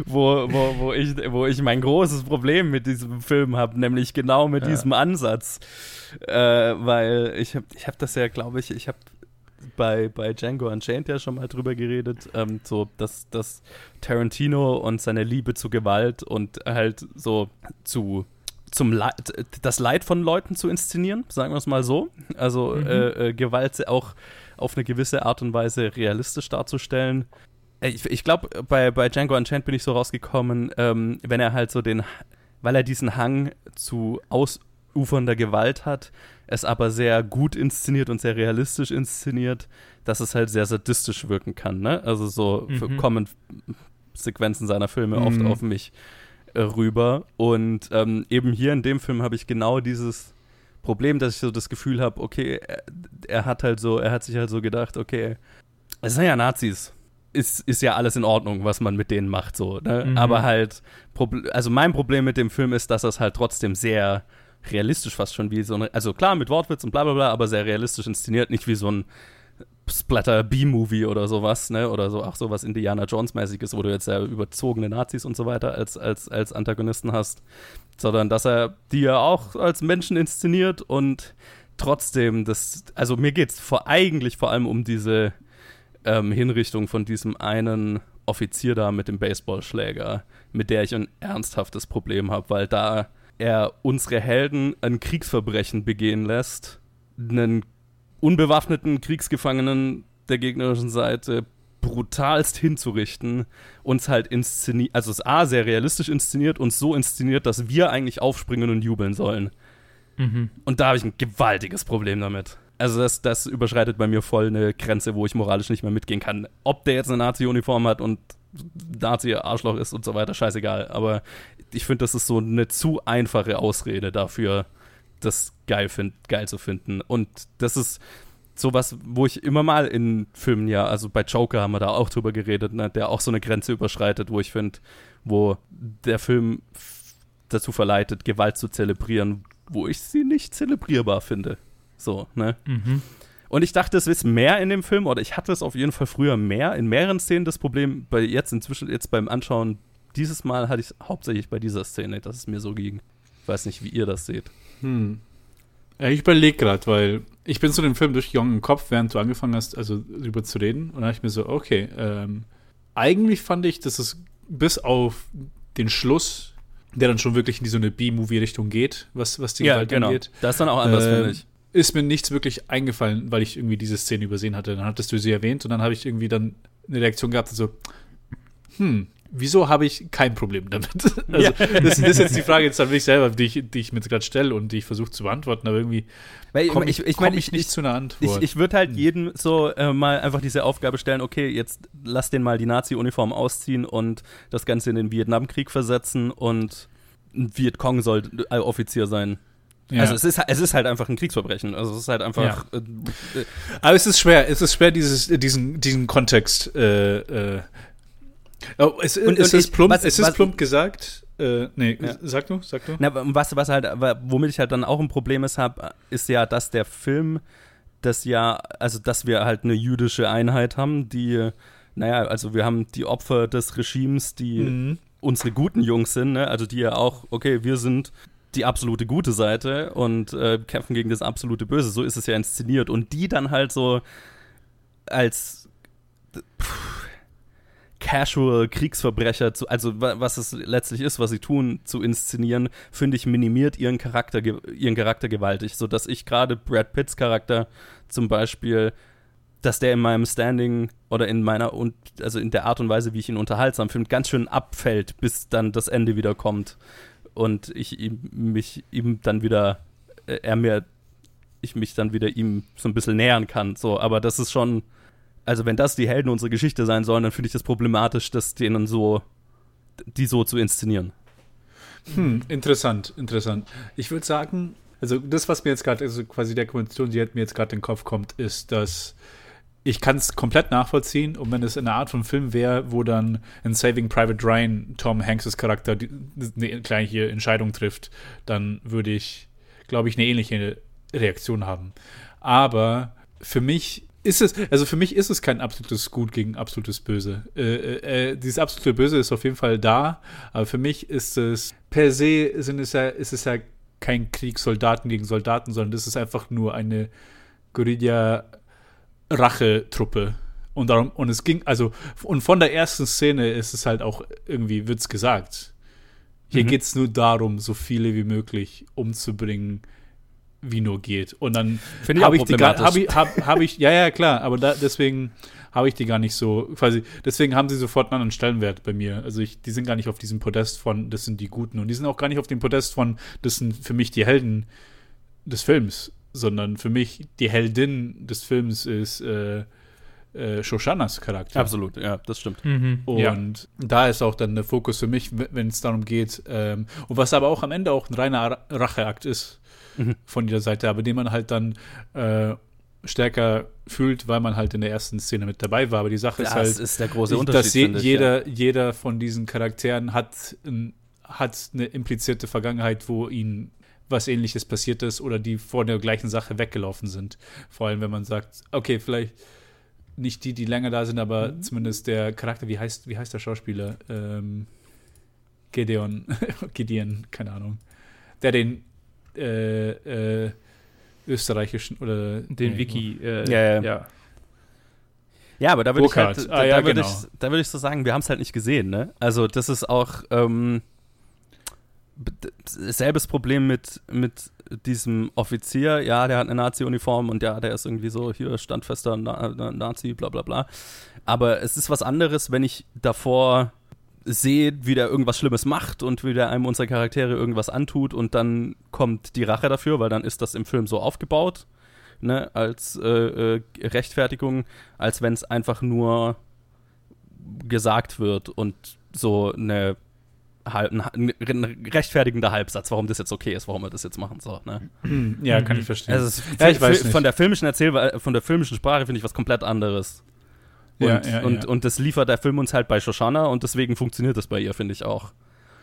wo, wo, wo, ich, wo ich mein großes Problem mit diesem Film habe, nämlich genau mit ja. diesem Ansatz. Äh, weil ich habe ich hab das ja, glaube ich, ich habe bei, bei Django Unchained ja schon mal drüber geredet, ähm, so dass, dass Tarantino und seine Liebe zu Gewalt und halt so zu zum Leid, das Leid von Leuten zu inszenieren, sagen wir es mal so. Also mhm. äh, äh, Gewalt auch auf eine gewisse Art und Weise realistisch darzustellen. Äh, ich, ich glaube, bei, bei Django Unchained bin ich so rausgekommen, ähm, wenn er halt so den, weil er diesen Hang zu ausufernder Gewalt hat, es aber sehr gut inszeniert und sehr realistisch inszeniert, dass es halt sehr sadistisch wirken kann. Ne? Also so mhm. kommen Sequenzen seiner Filme mhm. oft auf mich äh, rüber. Und ähm, eben hier in dem Film habe ich genau dieses Problem, dass ich so das Gefühl habe, okay, er, er, hat halt so, er hat sich halt so gedacht, okay, es sind ja Nazis. Ist, ist ja alles in Ordnung, was man mit denen macht, so. Ne? Mhm. Aber halt, also mein Problem mit dem Film ist, dass das halt trotzdem sehr realistisch fast schon wie so eine, also klar mit Wortwitz und bla bla bla, aber sehr realistisch inszeniert, nicht wie so ein Splatter B-Movie oder sowas, ne? Oder so auch sowas Indiana Jones-mäßiges, wo du jetzt ja überzogene Nazis und so weiter als, als, als Antagonisten hast. Sondern dass er die ja auch als Menschen inszeniert und trotzdem das, also mir geht es vor, eigentlich vor allem um diese ähm, Hinrichtung von diesem einen Offizier da mit dem Baseballschläger, mit der ich ein ernsthaftes Problem habe, weil da er unsere Helden ein Kriegsverbrechen begehen lässt, einen unbewaffneten Kriegsgefangenen der gegnerischen Seite brutalst hinzurichten, uns halt inszeniert, also es A, sehr realistisch inszeniert und so inszeniert, dass wir eigentlich aufspringen und jubeln sollen. Mhm. Und da habe ich ein gewaltiges Problem damit. Also das, das überschreitet bei mir voll eine Grenze, wo ich moralisch nicht mehr mitgehen kann. Ob der jetzt eine Nazi-Uniform hat und Nazi-Arschloch ist und so weiter, scheißegal. Aber ich finde, das ist so eine zu einfache Ausrede dafür, das geil, find, geil zu finden. Und das ist sowas, wo ich immer mal in Filmen ja, also bei Joker haben wir da auch drüber geredet, ne, der auch so eine Grenze überschreitet, wo ich finde, wo der Film dazu verleitet, Gewalt zu zelebrieren, wo ich sie nicht zelebrierbar finde. So, ne? Mhm. Und ich dachte, es ist mehr in dem Film, oder ich hatte es auf jeden Fall früher mehr, in mehreren Szenen das Problem, bei jetzt inzwischen, jetzt beim Anschauen, dieses Mal hatte ich es hauptsächlich bei dieser Szene, dass es mir so ging. Ich weiß nicht, wie ihr das seht. Hm. Ja, ich überlege gerade, weil ich bin zu dem Film durchgegangen im Kopf, während du angefangen hast, also darüber zu reden. Und dann habe ich mir so, okay, ähm, eigentlich fand ich, dass es bis auf den Schluss, der dann schon wirklich in die so eine B-Movie-Richtung geht, was, was die ja, Gewalt genau. angeht. Das ist dann auch anders, äh, finde ich. Ist mir nichts wirklich eingefallen, weil ich irgendwie diese Szene übersehen hatte. Dann hattest du sie erwähnt und dann habe ich irgendwie dann eine Reaktion gehabt so, hm, wieso habe ich kein Problem damit? <laughs> Also, ja. das, das, ist jetzt die Frage jetzt an mich selber, die ich, die ich mir gerade stelle und die ich versuche zu beantworten, aber irgendwie komme ich, ich, ich, komm ich, nicht zu einer Antwort. Ich, ich würde halt hm. jedem so äh, mal einfach diese Aufgabe stellen, okay, jetzt lass den mal die Nazi-Uniform ausziehen und das Ganze in den Vietnamkrieg versetzen und ein Vietcong soll äh, Offizier sein. Ja. Also es ist, es ist halt einfach ein Kriegsverbrechen. Also es ist halt einfach. Ja. Äh, äh, Aber es ist schwer, es ist schwer, dieses, diesen, diesen Kontext äh, äh, Oh, es, und, es, und ist, plump, was, es ist was, plump gesagt, Äh, nee, ja. sag du, sag du. Na, was, was halt, womit ich halt dann auch ein Problem ist, hab, ist ja, dass der Film das ja, also dass wir halt eine jüdische Einheit haben, die, naja, also wir haben die Opfer des Regimes, die mhm. unsere guten Jungs sind, ne? also die ja auch, okay, wir sind die absolute gute Seite und äh, kämpfen gegen das absolute Böse. So ist es ja inszeniert. Und die dann halt so als pff, Casual Kriegsverbrecher, zu, also was es letztlich ist, was sie tun, zu inszenieren, finde ich, minimiert ihren Charakter, ihren Charakter gewaltig. So dass ich gerade Brad Pitts Charakter zum Beispiel, dass der in meinem Standing oder in meiner und also in der Art und Weise, wie ich ihn unterhaltsam finde, ganz schön abfällt, bis dann das Ende wieder kommt und ich ihm, mich ihm dann wieder, äh, er mir, ich mich dann wieder ihm so ein bisschen nähern kann. So, aber das ist schon, also wenn das die Helden unserer Geschichte sein sollen, dann finde ich das problematisch, das denen so, die so zu inszenieren. Hm, interessant, interessant. Ich würde sagen, also das, was mir jetzt gerade, also quasi der Konvention, die mir jetzt gerade in den Kopf kommt, ist, dass ich kann es komplett nachvollziehen. Und wenn es eine Art von Film wäre, wo dann in Saving Private Ryan Tom Hanks' Charakter eine gleiche Entscheidung trifft, dann würde ich, glaube ich, eine ähnliche Reaktion haben. Aber für mich ist es, also für mich ist es kein absolutes Gut gegen absolutes Böse. Äh, äh, äh, dieses absolute Böse ist auf jeden Fall da, aber für mich ist es per se sind es ja, ist es ja kein Krieg Soldaten gegen Soldaten, sondern das ist einfach nur eine Guerilla Rachetruppe. Und darum, und es ging, also, und von der ersten Szene ist es halt auch irgendwie, wird's gesagt. Hier mhm. geht es nur darum, so viele wie möglich umzubringen, wie nur geht. Und dann habe ich, ich die gar, hab ich, hab, hab ich, ja, ja, klar, aber da, deswegen habe ich die gar nicht so, quasi, deswegen haben sie sofort einen anderen Stellenwert bei mir. Also ich, die sind gar nicht auf diesem Podest von, das sind die Guten. Und die sind auch gar nicht auf dem Podest von, das sind für mich die Helden des Films sondern für mich die Heldin des Films ist äh, äh, Shoshanas Charakter. Absolut, ja, das stimmt. Mhm. Und ja. da ist auch dann der Fokus für mich, wenn es darum geht, ähm, und was aber auch am Ende auch ein reiner Racheakt ist mhm. von dieser Seite, aber den man halt dann äh, stärker fühlt, weil man halt in der ersten Szene mit dabei war. Aber die Sache das ist halt, ist der große Unterschied, dass je, ich, jeder, ja. jeder von diesen Charakteren hat, hat eine implizierte Vergangenheit, wo ihn was ähnliches passiert ist oder die vor der gleichen Sache weggelaufen sind. Vor allem, wenn man sagt, okay, vielleicht nicht die, die länger da sind, aber mhm. zumindest der Charakter, wie heißt, wie heißt der Schauspieler? Ähm, Gideon, <laughs> Gideon, keine Ahnung. Der den äh, äh, österreichischen oder den nee, Wiki, äh, ja, ja. ja. Ja, aber da würde ich halt, da, ah, ja, da würde genau. ich, da würde ich so sagen, wir haben es halt nicht gesehen, ne? Also das ist auch, ähm, selbes Problem mit, mit diesem Offizier, ja, der hat eine Nazi-Uniform und ja, der ist irgendwie so hier standfester Na Nazi, bla bla bla. Aber es ist was anderes, wenn ich davor sehe, wie der irgendwas Schlimmes macht und wie der einem unserer Charaktere irgendwas antut und dann kommt die Rache dafür, weil dann ist das im Film so aufgebaut, ne, als äh, äh, Rechtfertigung, als wenn es einfach nur gesagt wird und so eine ein, ein, rechtfertigender Halbsatz, warum das jetzt okay ist, warum wir das jetzt machen. So, ne? Ja, kann ich verstehen. Also ja, ich weiß von der filmischen Erzählweise, von der filmischen Sprache finde ich was komplett anderes. Und, ja, ja, und, ja. und das liefert der Film uns halt bei Shoshana und deswegen funktioniert das bei ihr, finde ich auch.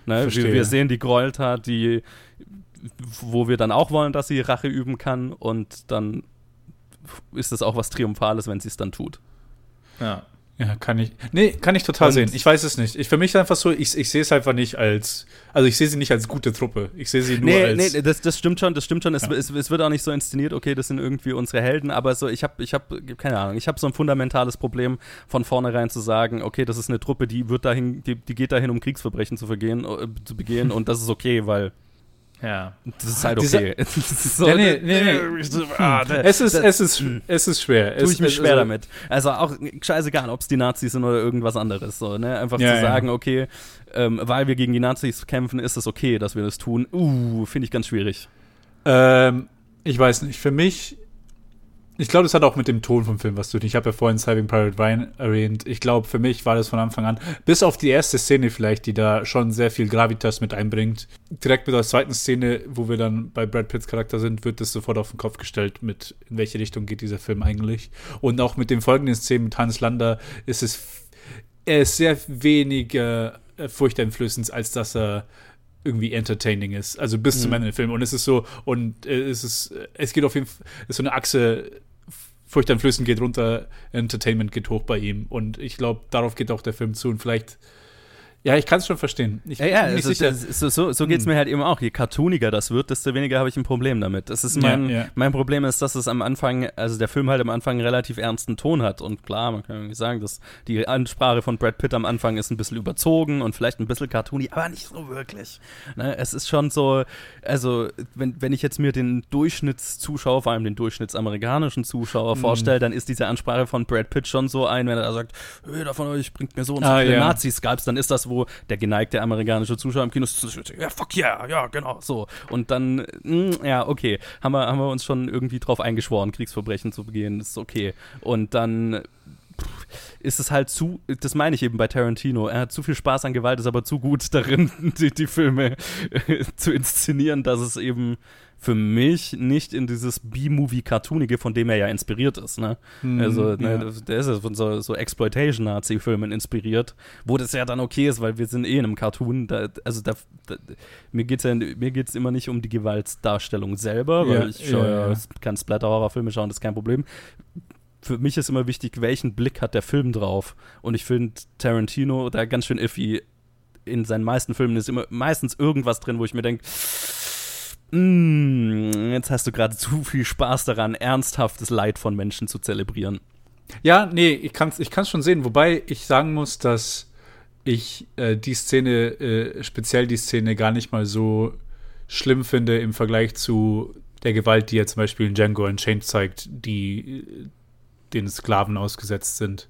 Ne? Wir, wir, sehen die Gräueltat, die, wo wir dann auch wollen, dass sie Rache üben kann und dann ist es auch was Triumphales, wenn sie es dann tut. Ja. Ja, kann ich. Nee, kann ich total und sehen. Ich weiß es nicht. Ich, für mich ist einfach so, ich, ich sehe es einfach nicht als. Also ich sehe sie nicht als gute Truppe. Ich sehe sie nur nee, als. Nee, das, das stimmt schon, das stimmt schon. Es, ja. es, es, wird auch nicht so inszeniert, okay, das sind irgendwie unsere Helden, aber so, ich habe, ich habe, keine Ahnung, ich habe so ein fundamentales Problem, von vornherein zu sagen, okay, das ist eine Truppe, die wird dahin, die, die geht dahin, um Kriegsverbrechen zu vergehen, äh, zu begehen <laughs> und das ist okay, weil ja. Das ist halt okay. <laughs> so, ja, nee, nee, nee. <laughs> Ah, es, ist, es, ist, es ist schwer. Tue ich mich schwer also, damit. Also auch scheißegal, ob es die Nazis sind oder irgendwas anderes. So, ne? Einfach ja, zu sagen, ja. okay, ähm, weil wir gegen die Nazis kämpfen, ist es okay, dass wir das tun. Uh, finde ich ganz schwierig. Ähm, ich weiß nicht. Für mich ich glaube, das hat auch mit dem Ton vom Film was zu tun. Ich habe ja vorhin Saving Private Ryan erwähnt. Ich glaube, für mich war das von Anfang an, bis auf die erste Szene vielleicht, die da schon sehr viel Gravitas mit einbringt. Direkt mit der zweiten Szene, wo wir dann bei Brad Pitts Charakter sind, wird das sofort auf den Kopf gestellt, mit in welche Richtung geht dieser Film eigentlich. Und auch mit den folgenden Szenen mit Hans Lander ist es, er ist sehr wenig, äh, äh, furchteinflößend, als dass er irgendwie entertaining ist. Also bis mhm. zum Ende des Films. Und es ist so, und äh, es ist, es geht auf jeden Fall, es ist so eine Achse, furchteinflößend geht runter, Entertainment geht hoch bei ihm. Und ich glaube, darauf geht auch der Film zu. Und vielleicht ja, ich kann es schon verstehen. Ich ja, ja also, so, so, so geht es hm. mir halt eben auch. Je cartooniger das wird, desto weniger habe ich ein Problem damit. Das ist mein, ja, ja. mein Problem ist, dass es am Anfang, also der Film halt am Anfang einen relativ ernsten Ton hat. Und klar, man kann irgendwie sagen, dass die Ansprache von Brad Pitt am Anfang ist ein bisschen überzogen und vielleicht ein bisschen cartoony, aber nicht so wirklich. Ne? Es ist schon so, also wenn, wenn ich jetzt mir den Durchschnittszuschauer, vor allem den durchschnittsamerikanischen Zuschauer mhm. vorstelle, dann ist diese Ansprache von Brad Pitt schon so ein, wenn er da sagt, jeder von euch bringt mir so und so ah, viele ja. Nazi-Skypes, dann ist das wo der geneigte amerikanische Zuschauer im Kino ist, ja, fuck yeah, ja, genau, so. Und dann, mh, hm, ja, okay, haben wir, haben wir uns schon irgendwie drauf eingeschworen, Kriegsverbrechen zu begehen, ist okay. Und dann ist es halt zu, das meine ich eben bei Tarantino, er hat zu viel Spaß an Gewalt, ist aber zu gut darin, <laughs> die, die Filme zu inszenieren, dass es eben für mich nicht in dieses B-Movie-Cartoonige, von dem er ja inspiriert ist. Ne? Mhm, also, ne, ja. der ist ja von so, so Exploitation-Nazi-Filmen inspiriert, wo das ja dann okay ist, weil wir sind eh in einem Cartoon. Da, also da, da, mir geht es ja, mir geht's immer nicht um die Gewaltdarstellung selber, weil ja, ich schaue, ja, ja. kann Splatter-Horror-Filme schauen, das ist kein Problem für mich ist immer wichtig, welchen Blick hat der Film drauf. Und ich finde Tarantino da ganz schön iffy. In seinen meisten Filmen ist immer meistens irgendwas drin, wo ich mir denke, mm, jetzt hast du gerade zu viel Spaß daran, ernsthaftes Leid von Menschen zu zelebrieren. Ja, nee, ich kann es ich kann's schon sehen, wobei ich sagen muss, dass ich äh, die Szene, äh, speziell die Szene, gar nicht mal so schlimm finde im Vergleich zu der Gewalt, die er zum Beispiel in Django Unchained zeigt, die äh, den Sklaven ausgesetzt sind.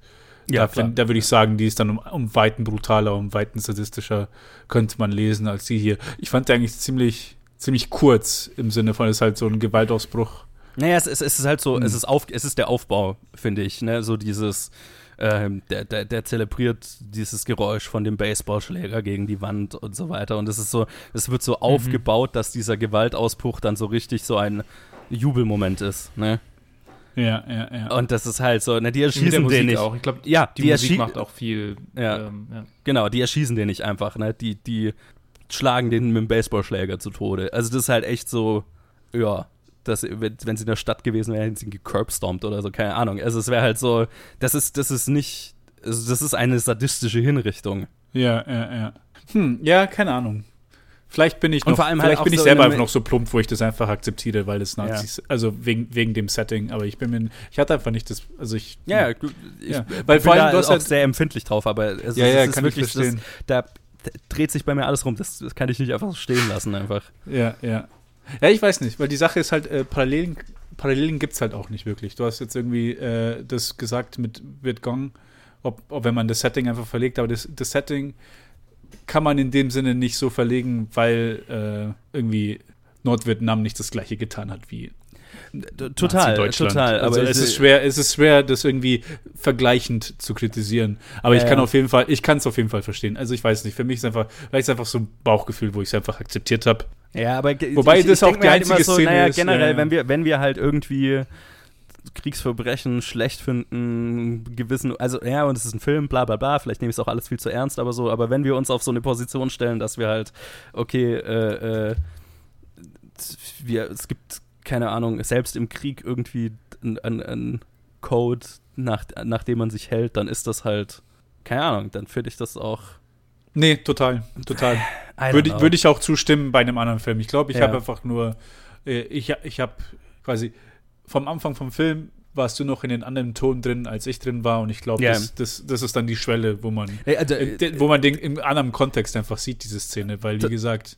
Ja, da, da würde ich sagen, die ist dann um, um Weiten brutaler, um Weiten sadistischer, könnte man lesen, als die hier. Ich fand die eigentlich ziemlich, ziemlich kurz im Sinne von, es ist halt so ein Gewaltausbruch. Naja, es, es, es ist halt so, hm. es, ist auf, es ist der Aufbau, finde ich, ne? So dieses, ähm, der, der, der, zelebriert dieses Geräusch von dem Baseballschläger gegen die Wand und so weiter. Und es ist so, es wird so mhm. aufgebaut, dass dieser Gewaltausbruch dann so richtig so ein Jubelmoment ist, ne? Ja, ja, ja. Und das ist halt so, ne, die erschießen den nicht. Auch. Ich glaube, ja, die, die Musik macht auch viel. Ja. Ähm, ja. Genau, die erschießen den nicht einfach, ne? Die, die schlagen den mit dem Baseballschläger zu Tode. Also das ist halt echt so, ja, dass, wenn, wenn sie in der Stadt gewesen wären, hätten sie ihn gecurbstompt oder so, keine Ahnung. Also es wäre halt so, das ist, das ist nicht, also das ist eine sadistische Hinrichtung. Ja, ja, ja. Hm, ja, keine Ahnung. Vielleicht bin ich noch, halt vielleicht bin ich so selber einfach noch so plump, wo ich das einfach akzeptiere, weil es Nazis, ja. also wegen, wegen dem Setting, aber ich bin mir, ich hatte einfach nicht das, also ich. Ja, ich, ja. weil vor allem, du hast auch halt, sehr empfindlich drauf, aber es, ja, ja, kann wirklich, ich verstehen. Das, da dreht sich bei mir alles rum, das, das kann ich nicht einfach so stehen lassen, einfach. Ja, ja. Ja, ich weiß nicht, weil die Sache ist halt, äh, Parallelen, Parallelen gibt es halt auch nicht wirklich. Du hast jetzt irgendwie äh, das gesagt mit Vietgong, ob, ob wenn man das Setting einfach verlegt, aber das, das Setting kann man in dem Sinne nicht so verlegen, weil äh, irgendwie Nordvietnam nicht das gleiche getan hat wie total, total. Also es ist schwer, es ist schwer, das irgendwie vergleichend zu kritisieren. Aber ja, ich kann ja. auf jeden Fall, ich kann es auf jeden Fall verstehen. Also ich weiß nicht, für mich ist einfach, vielleicht ist einfach so ein Bauchgefühl, wo ich es einfach akzeptiert habe. Ja, aber wobei ich, das ich auch die halt einzige so, Szene naja, ist. Generell, ja, wenn wir, wenn wir halt irgendwie Kriegsverbrechen schlecht finden, gewissen, also ja, und es ist ein Film, bla bla bla, vielleicht nehme ich es auch alles viel zu ernst, aber so, aber wenn wir uns auf so eine Position stellen, dass wir halt, okay, äh, äh, wir, es gibt, keine Ahnung, selbst im Krieg irgendwie ein Code, nach, nach dem man sich hält, dann ist das halt, keine Ahnung, dann finde ich das auch. Nee, total, total. Würde ich, würd ich auch zustimmen bei einem anderen Film. Ich glaube, ich ja. habe einfach nur, äh, ich, ich habe quasi vom Anfang vom Film warst du noch in den anderen Ton drin, als ich drin war. Und ich glaube, yeah. das, das, das, ist dann die Schwelle, wo man, also, äh, wo man den im anderen Kontext einfach sieht, diese Szene. Weil, wie gesagt,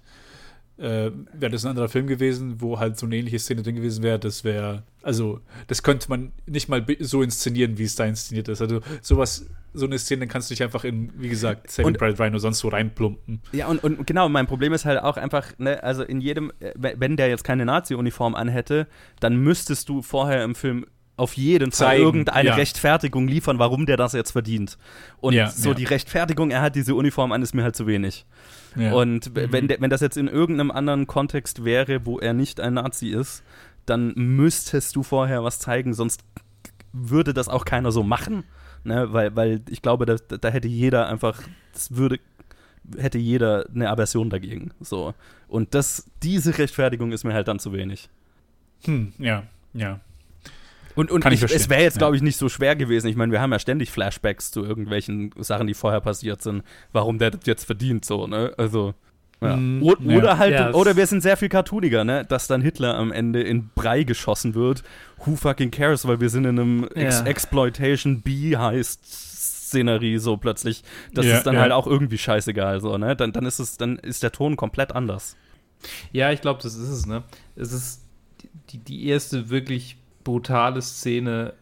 äh, wäre das ein anderer Film gewesen, wo halt so eine ähnliche Szene drin gewesen wäre, das wäre, also, das könnte man nicht mal so inszenieren, wie es da inszeniert ist. Also, sowas so eine Szene kannst du nicht einfach in, wie gesagt, Saving Private Ryan oder sonst so reinplumpen. Ja, und, und genau, mein Problem ist halt auch einfach, ne, also in jedem, äh, wenn der jetzt keine Nazi-Uniform anhätte, dann müsstest du vorher im Film auf jeden Fall Zeigen, irgendeine ja. Rechtfertigung liefern, warum der das jetzt verdient. Und ja, so ja. die Rechtfertigung, er hat diese Uniform an, ist mir halt zu wenig. Und mhm. wenn, der, wenn das jetzt in irgendeinem anderen Kontext wäre, wo er nicht ein Nazi ist, dann müsstest du vorher was zeigen, sonst würde das auch keiner so machen. Ne? Weil, weil ich glaube, da, da hätte jeder einfach, das würde hätte jeder eine Aversion dagegen. So. Und das, diese Rechtfertigung ist mir halt dann zu wenig. Hm, ja, ja. Und, und ich, es wäre jetzt, glaube ich, nicht so schwer gewesen. Ich meine, wir haben ja ständig Flashbacks zu irgendwelchen Sachen, die vorher passiert sind, warum der das jetzt verdient, so, ne? Also. Ja. Mm, oder ja. halt, ja, oder wir sind sehr viel cartooniger, ne? Dass dann Hitler am Ende in Brei geschossen wird. Who fucking cares, weil wir sind in einem Ex Exploitation B heißt Szenerie so plötzlich. Das ist dann halt auch irgendwie scheißegal, so, ne? Dann, dann ist es, dann ist der Ton komplett anders. Ja, ich glaube, das ist es, ne? Es ist die, die erste wirklich brutale Szene.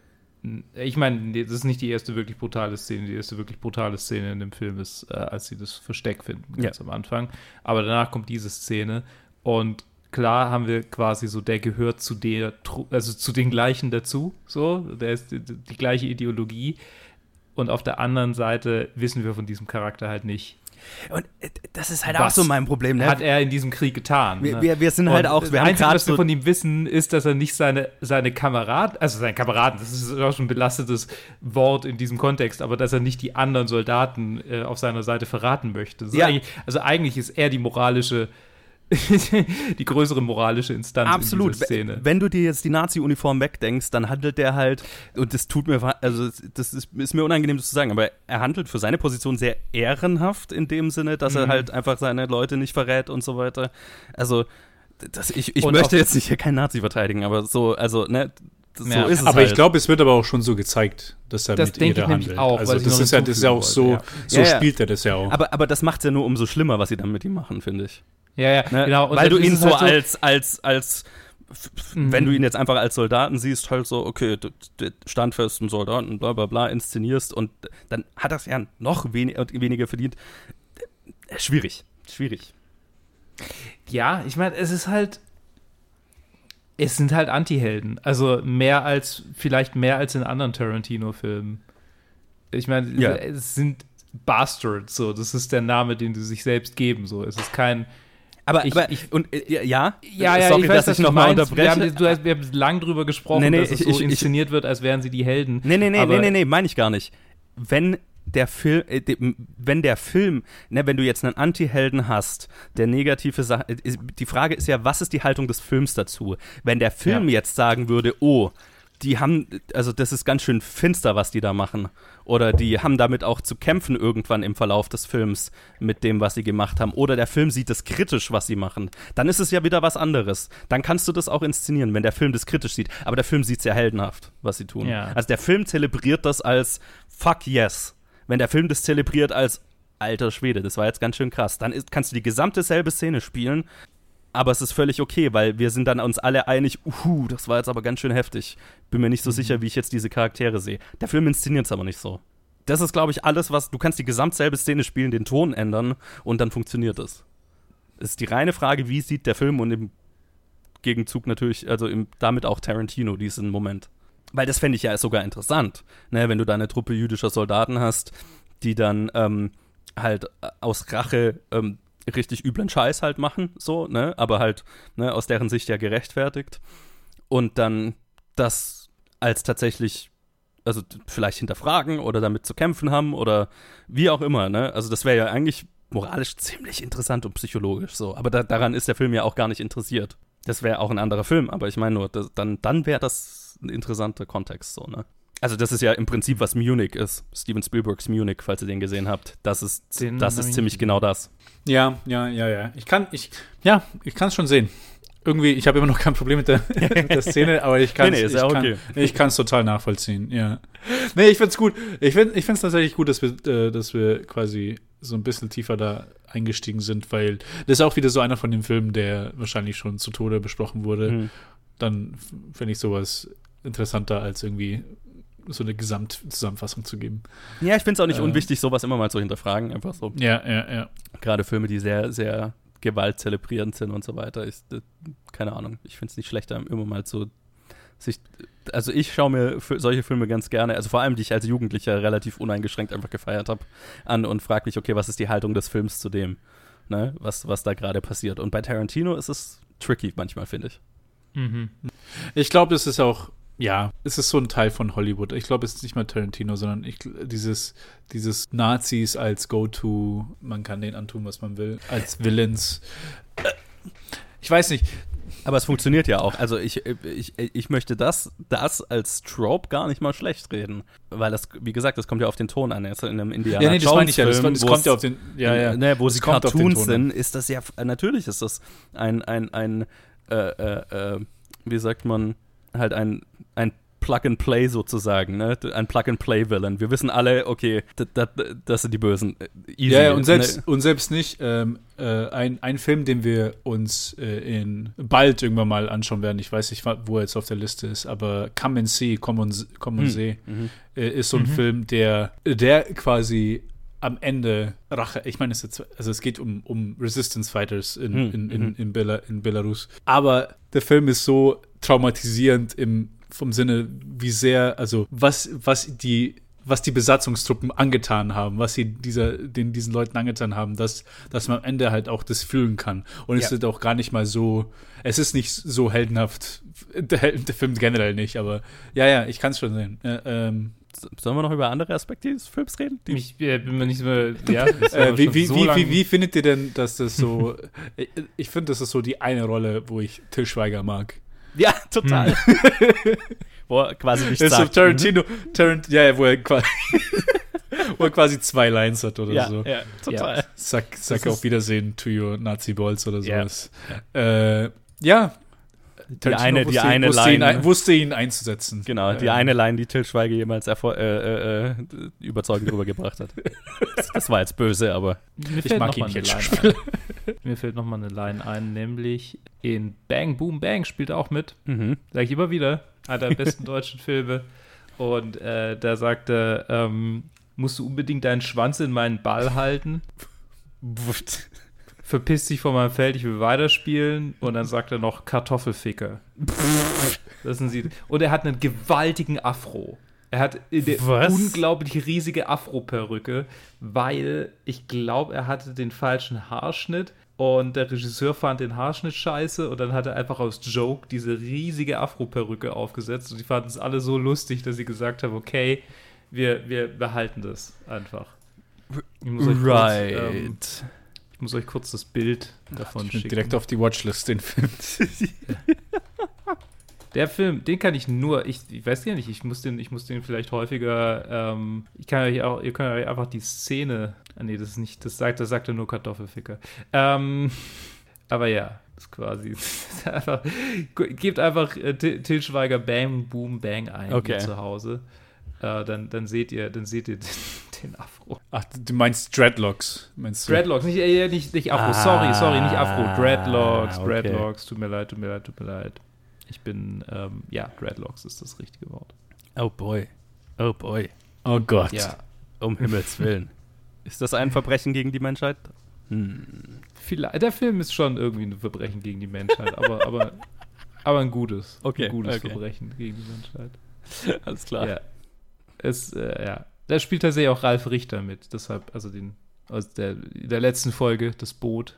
Ich meine, das ist nicht die erste wirklich brutale Szene. Die erste wirklich brutale Szene in dem Film ist, äh, als sie das Versteck finden, ganz ja. am Anfang. Aber danach kommt diese Szene und klar haben wir quasi so, der gehört zu der, also zu den gleichen dazu, so, der ist die, die gleiche Ideologie. Und auf der anderen Seite wissen wir von diesem Charakter halt nicht, und äh, das ist halt was auch so mein Problem. Ne? Hat er in diesem Krieg getan. Wir, ne? wir, wir, sind halt und auch. Wir das Einzige, was wir so von ihm wissen, ist, dass er nicht seine, seine Kameraden, also seine Kameraden, das ist auch schon ein belastetes Wort in diesem Kontext, aber dass er nicht die anderen Soldaten äh, auf seiner Seite verraten möchte. Ja. Eigentlich, also eigentlich ist er die moralische <laughs> die größere moralische Instanz Absolut. in dieser Szene. Wenn du dir jetzt die Nazi-Uniform wegdenkst, dann handelt der halt, und das tut mir, also das ist, ist, mir unangenehm das zu sagen, aber er handelt für seine Position sehr ehrenhaft in dem Sinne, dass mhm. er halt einfach seine Leute nicht verrät und so weiter. Also, das, ich, ich möchte jetzt nicht hier kein Nazi verteidigen, aber so, also, ne, so ja, ist es aber halt. ich glaube, es wird aber auch schon so gezeigt, dass er das mit ihr handelt. Auch, also das ist ja, das ist ja auch so, ja. so ja, spielt er das ja auch. Aber, aber das macht es ja nur umso schlimmer, was sie dann mit ihm machen, finde ich. Ja, ja, ne? genau. Und Weil du ihn so, halt so als, als, als, mhm. wenn du ihn jetzt einfach als Soldaten siehst, halt so, okay, standfesten Soldaten, bla bla bla, inszenierst und dann hat das ja noch wenig, weniger verdient. Äh, schwierig, schwierig. Ja, ich meine, es ist halt, es sind halt Anti-Helden. Also mehr als, vielleicht mehr als in anderen Tarantino-Filmen. Ich meine, ja. es sind Bastards, so. Das ist der Name, den sie sich selbst geben, so. Es ist kein, aber, ich, aber ich, und äh, ja, ja, ja, Sorry, ich weiß, dass ich noch mal unterbreche. Wir haben, du hast, wir haben lang drüber gesprochen, nee, nee, dass es so ich, inszeniert wird, als wären sie die Helden. Nee, nee, nee, nee, nee, nee, meine ich gar nicht. Wenn der Film, äh, wenn der Film, ne, wenn du jetzt einen Anti-Helden hast, der negative Sache, äh, die Frage ist ja, was ist die Haltung des Films dazu? Wenn der Film ja. jetzt sagen würde, oh, die haben, also das ist ganz schön finster, was die da machen. Oder die haben damit auch zu kämpfen irgendwann im Verlauf des Films mit dem, was sie gemacht haben. Oder der Film sieht es kritisch, was sie machen. Dann ist es ja wieder was anderes. Dann kannst du das auch inszenieren, wenn der Film das kritisch sieht. Aber der Film sieht es ja heldenhaft, was sie tun. Ja. Also der Film zelebriert das als Fuck yes. Wenn der Film das zelebriert als alter Schwede, das war jetzt ganz schön krass. Dann ist, kannst du die gesamte selbe Szene spielen aber es ist völlig okay, weil wir sind dann uns alle einig, uhu, das war jetzt aber ganz schön heftig. Bin mir nicht so mhm. sicher, wie ich jetzt diese Charaktere sehe. Der Film inszeniert es aber nicht so. Das ist, glaube ich, alles, was. Du kannst die gesamt selbe Szene spielen, den Ton ändern und dann funktioniert es. Es ist die reine Frage, wie sieht der Film und im Gegenzug natürlich, also im, damit auch Tarantino diesen Moment. Weil das fände ich ja sogar interessant, ne, wenn du da eine Truppe jüdischer Soldaten hast, die dann ähm, halt äh, aus Rache ähm, richtig üblen Scheiß halt machen, so, ne, aber halt, ne, aus deren Sicht ja gerechtfertigt. Und dann das als tatsächlich, also vielleicht hinterfragen oder damit zu kämpfen haben oder wie auch immer, ne. Also das wäre ja eigentlich moralisch ziemlich interessant und psychologisch so. Aber da, daran ist der Film ja auch gar nicht interessiert. Das wäre auch ein anderer Film, aber ich meine nur, das, dann, dann wäre das ein interessanter Kontext so, ne. Also das ist ja im Prinzip, was Munich ist. Steven Spielbergs Munich, falls ihr den gesehen habt. Das ist, den das ist ziemlich genau das. Ja, ja, ja, ja. Ich kann, ich, ja, ich kann es schon sehen. Irgendwie, ich habe immer noch kein Problem mit der, <laughs> mit der Szene, aber ich kann es nee, nee, okay. ich kann, total nachvollziehen, ja. Nee, ich find's gut. Ich finde ich find's tatsächlich gut, dass wir, äh, dass wir quasi so ein bisschen tiefer da eingestiegen sind, weil das ist auch wieder so einer von den Filmen, der wahrscheinlich schon zu Tode besprochen wurde. Mhm. Dann finde ich sowas interessanter als irgendwie so eine Gesamtzusammenfassung zu geben. Ja, ich finde es auch nicht äh, unwichtig, sowas immer mal zu hinterfragen, einfach so. Ja, ja, ja. Gerade Filme, die sehr, sehr gewaltzelebrierend sind und so weiter. Ich, äh, keine Ahnung, ich finde es nicht schlechter, immer mal zu sich. Also ich schaue mir solche Filme ganz gerne, also vor allem die ich als Jugendlicher relativ uneingeschränkt einfach gefeiert habe, an und frage mich, okay, was ist die Haltung des Films zu dem, ne, was, was da gerade passiert. Und bei Tarantino ist es tricky manchmal, finde ich. Mhm. Ich glaube, das ist auch ja, es ist so ein Teil von Hollywood. Ich glaube, es ist nicht mal Tarantino, sondern ich, dieses, dieses Nazis als Go-To, man kann denen antun, was man will, als Villains. Ich weiß nicht. Aber es funktioniert ja auch. Also ich, ich, ich möchte das, das als Trope gar nicht mal schlecht reden. Weil das, wie gesagt, das kommt ja auf den Ton an. Jetzt in einem Indiana ja, nee, das meine ich ja. Das, das kommt ja auf den, ja, ja. Ne, wo sie Cartoons sind, ist das ja, natürlich ist das ein, ein, ein, äh, äh, äh, wie sagt man, halt ein, ein Plug-and-Play sozusagen, ne? Ein Plug-and-Play-Villain. Wir wissen alle, okay, das sind die Bösen. Easy, ja, ja, und selbst, ne? und selbst nicht. Ähm, äh, ein, ein Film, den wir uns äh, in bald irgendwann mal anschauen werden, ich weiß nicht, wo er jetzt auf der Liste ist, aber Come and See, Komm und, Komm und hm. See, mhm. äh, ist so ein mhm. Film, der, der quasi am Ende Rache, ich meine, es, also es geht um, um Resistance Fighters in, hm, in, in, mhm. in, Bela, in Belarus. Aber der Film ist so traumatisierend im, vom Sinne, wie sehr, also was, was die was die Besatzungstruppen angetan haben, was sie dieser, den, diesen Leuten angetan haben, dass, dass man am Ende halt auch das fühlen kann. Und ja. es ist auch gar nicht mal so, es ist nicht so heldenhaft, <laughs> der, der Film generell nicht, aber ja, ja, ich kann es schon sehen. Äh, ähm, Sollen wir noch über andere Aspekte des Films reden? Die ich äh, bin mir nicht so. Ja, <laughs> äh, wie, wie, so wie, wie, wie, findet ihr denn, dass das so. <laughs> ich, ich finde, das ist so die eine Rolle, wo ich Till Schweiger mag. Ja, total. Hm. <laughs> wo er quasi nicht sagt. So Tarantino, Tarant, ja, wo er quasi. <laughs> wo er quasi zwei Lines hat oder ja, so. Ja, total. Ja. Sag, sag auf Wiedersehen to your Nazi Balls oder sowas. Ja. Äh, ja, die eine, die eine wusste Line. Ihn, wusste ihn einzusetzen. Genau, die ähm. eine Line, die Till Schweiger jemals äh, äh, äh, überzeugend rübergebracht hat. das war jetzt böse, aber ich mag ihn jetzt schon. Mir fällt noch mal eine Line ein, nämlich in Bang Boom Bang spielt er auch mit. Mhm. Sag ich immer wieder. Einer der besten deutschen Filme. Und äh, da sagte, ähm, musst du unbedingt deinen Schwanz in meinen Ball halten verpiss dich von meinem Feld, ich will weiterspielen. Und dann sagt er noch Kartoffelficker. das sind sie. Und er hat einen gewaltigen Afro. Er hat eine unglaublich riesige Afro-Perücke, weil ich glaube, er hatte den falschen Haarschnitt und der Regisseur fand den Haarschnitt scheiße und dann hat er einfach aus Joke diese riesige Afro-Perücke aufgesetzt und die fanden es alle so lustig, dass sie gesagt haben, okay, wir, wir behalten das einfach. Right. Kurz, ähm, ich muss euch kurz das Bild davon ich schicken. Direkt auf die Watchlist den Film. <laughs> Der Film, den kann ich nur, ich, ich weiß ja nicht, ich muss den, ich muss den vielleicht häufiger, ähm, ich kann euch auch, ihr könnt euch einfach die Szene, ah nee, das ist nicht, das sagt, das sagt er nur Kartoffelficker. Ähm, <laughs> aber ja, das ist quasi, <laughs> das einfach, gebt einfach äh, Til Schweiger Bang, Boom, Bang ein okay. zu Hause. Äh, dann, dann seht ihr, dann seht ihr den, Afro. Ach, du meinst Dreadlocks, meinst du? Dreadlocks, nicht, äh, nicht, nicht Afro, ah, sorry, sorry, nicht Afro. Dreadlocks, okay. Dreadlocks, tut mir leid, tut mir leid, tut mir leid. Ich bin, ähm, ja, Dreadlocks ist das richtige Wort. Oh boy. Oh boy. Oh Gott. Ja, um Himmels Willen. <laughs> ist das ein Verbrechen gegen die Menschheit? Hm. Vielleicht, der Film ist schon irgendwie ein Verbrechen gegen die Menschheit, aber, <laughs> aber, aber ein gutes. Okay, ein gutes okay. Verbrechen gegen die Menschheit. Alles klar. Ja. Es, äh, ja, da spielt tatsächlich auch Ralf Richter mit. Deshalb, also den, aus der, der letzten Folge, das Boot.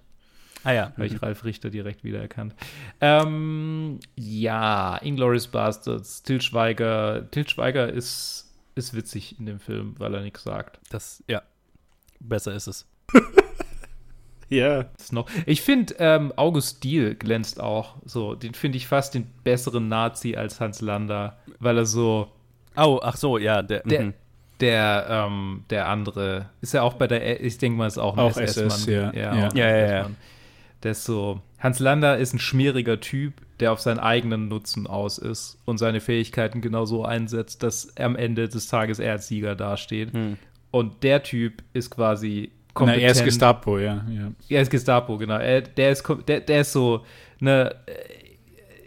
Ah ja. Habe ich mhm. Ralf Richter direkt wiedererkannt. Ähm, ja, Inglourious Bastards, Til Schweiger. Til Schweiger ist, ist witzig in dem Film, weil er nichts sagt. Das, ja. Besser ist es. <laughs> ja. Noch. Ich finde, ähm, August Diehl glänzt auch. So, den finde ich fast den besseren Nazi als Hans Lander, weil er so. Oh, ach so, ja, der. der mhm der, ähm, der andere, ist ja auch bei der, ich denke mal, ist auch ein auch SS-Mann. Ja. Ja, ja, ja, ja, ja. Der ist so, Hans Lander ist ein schmieriger Typ, der auf seinen eigenen Nutzen aus ist und seine Fähigkeiten genau so einsetzt, dass am Ende des Tages er als Sieger dasteht. Hm. Und der Typ ist quasi kompetent. Na, er ist Gestapo, ja. ja. Er ist Gestapo, genau. Er, der, ist, der, der ist so, ne,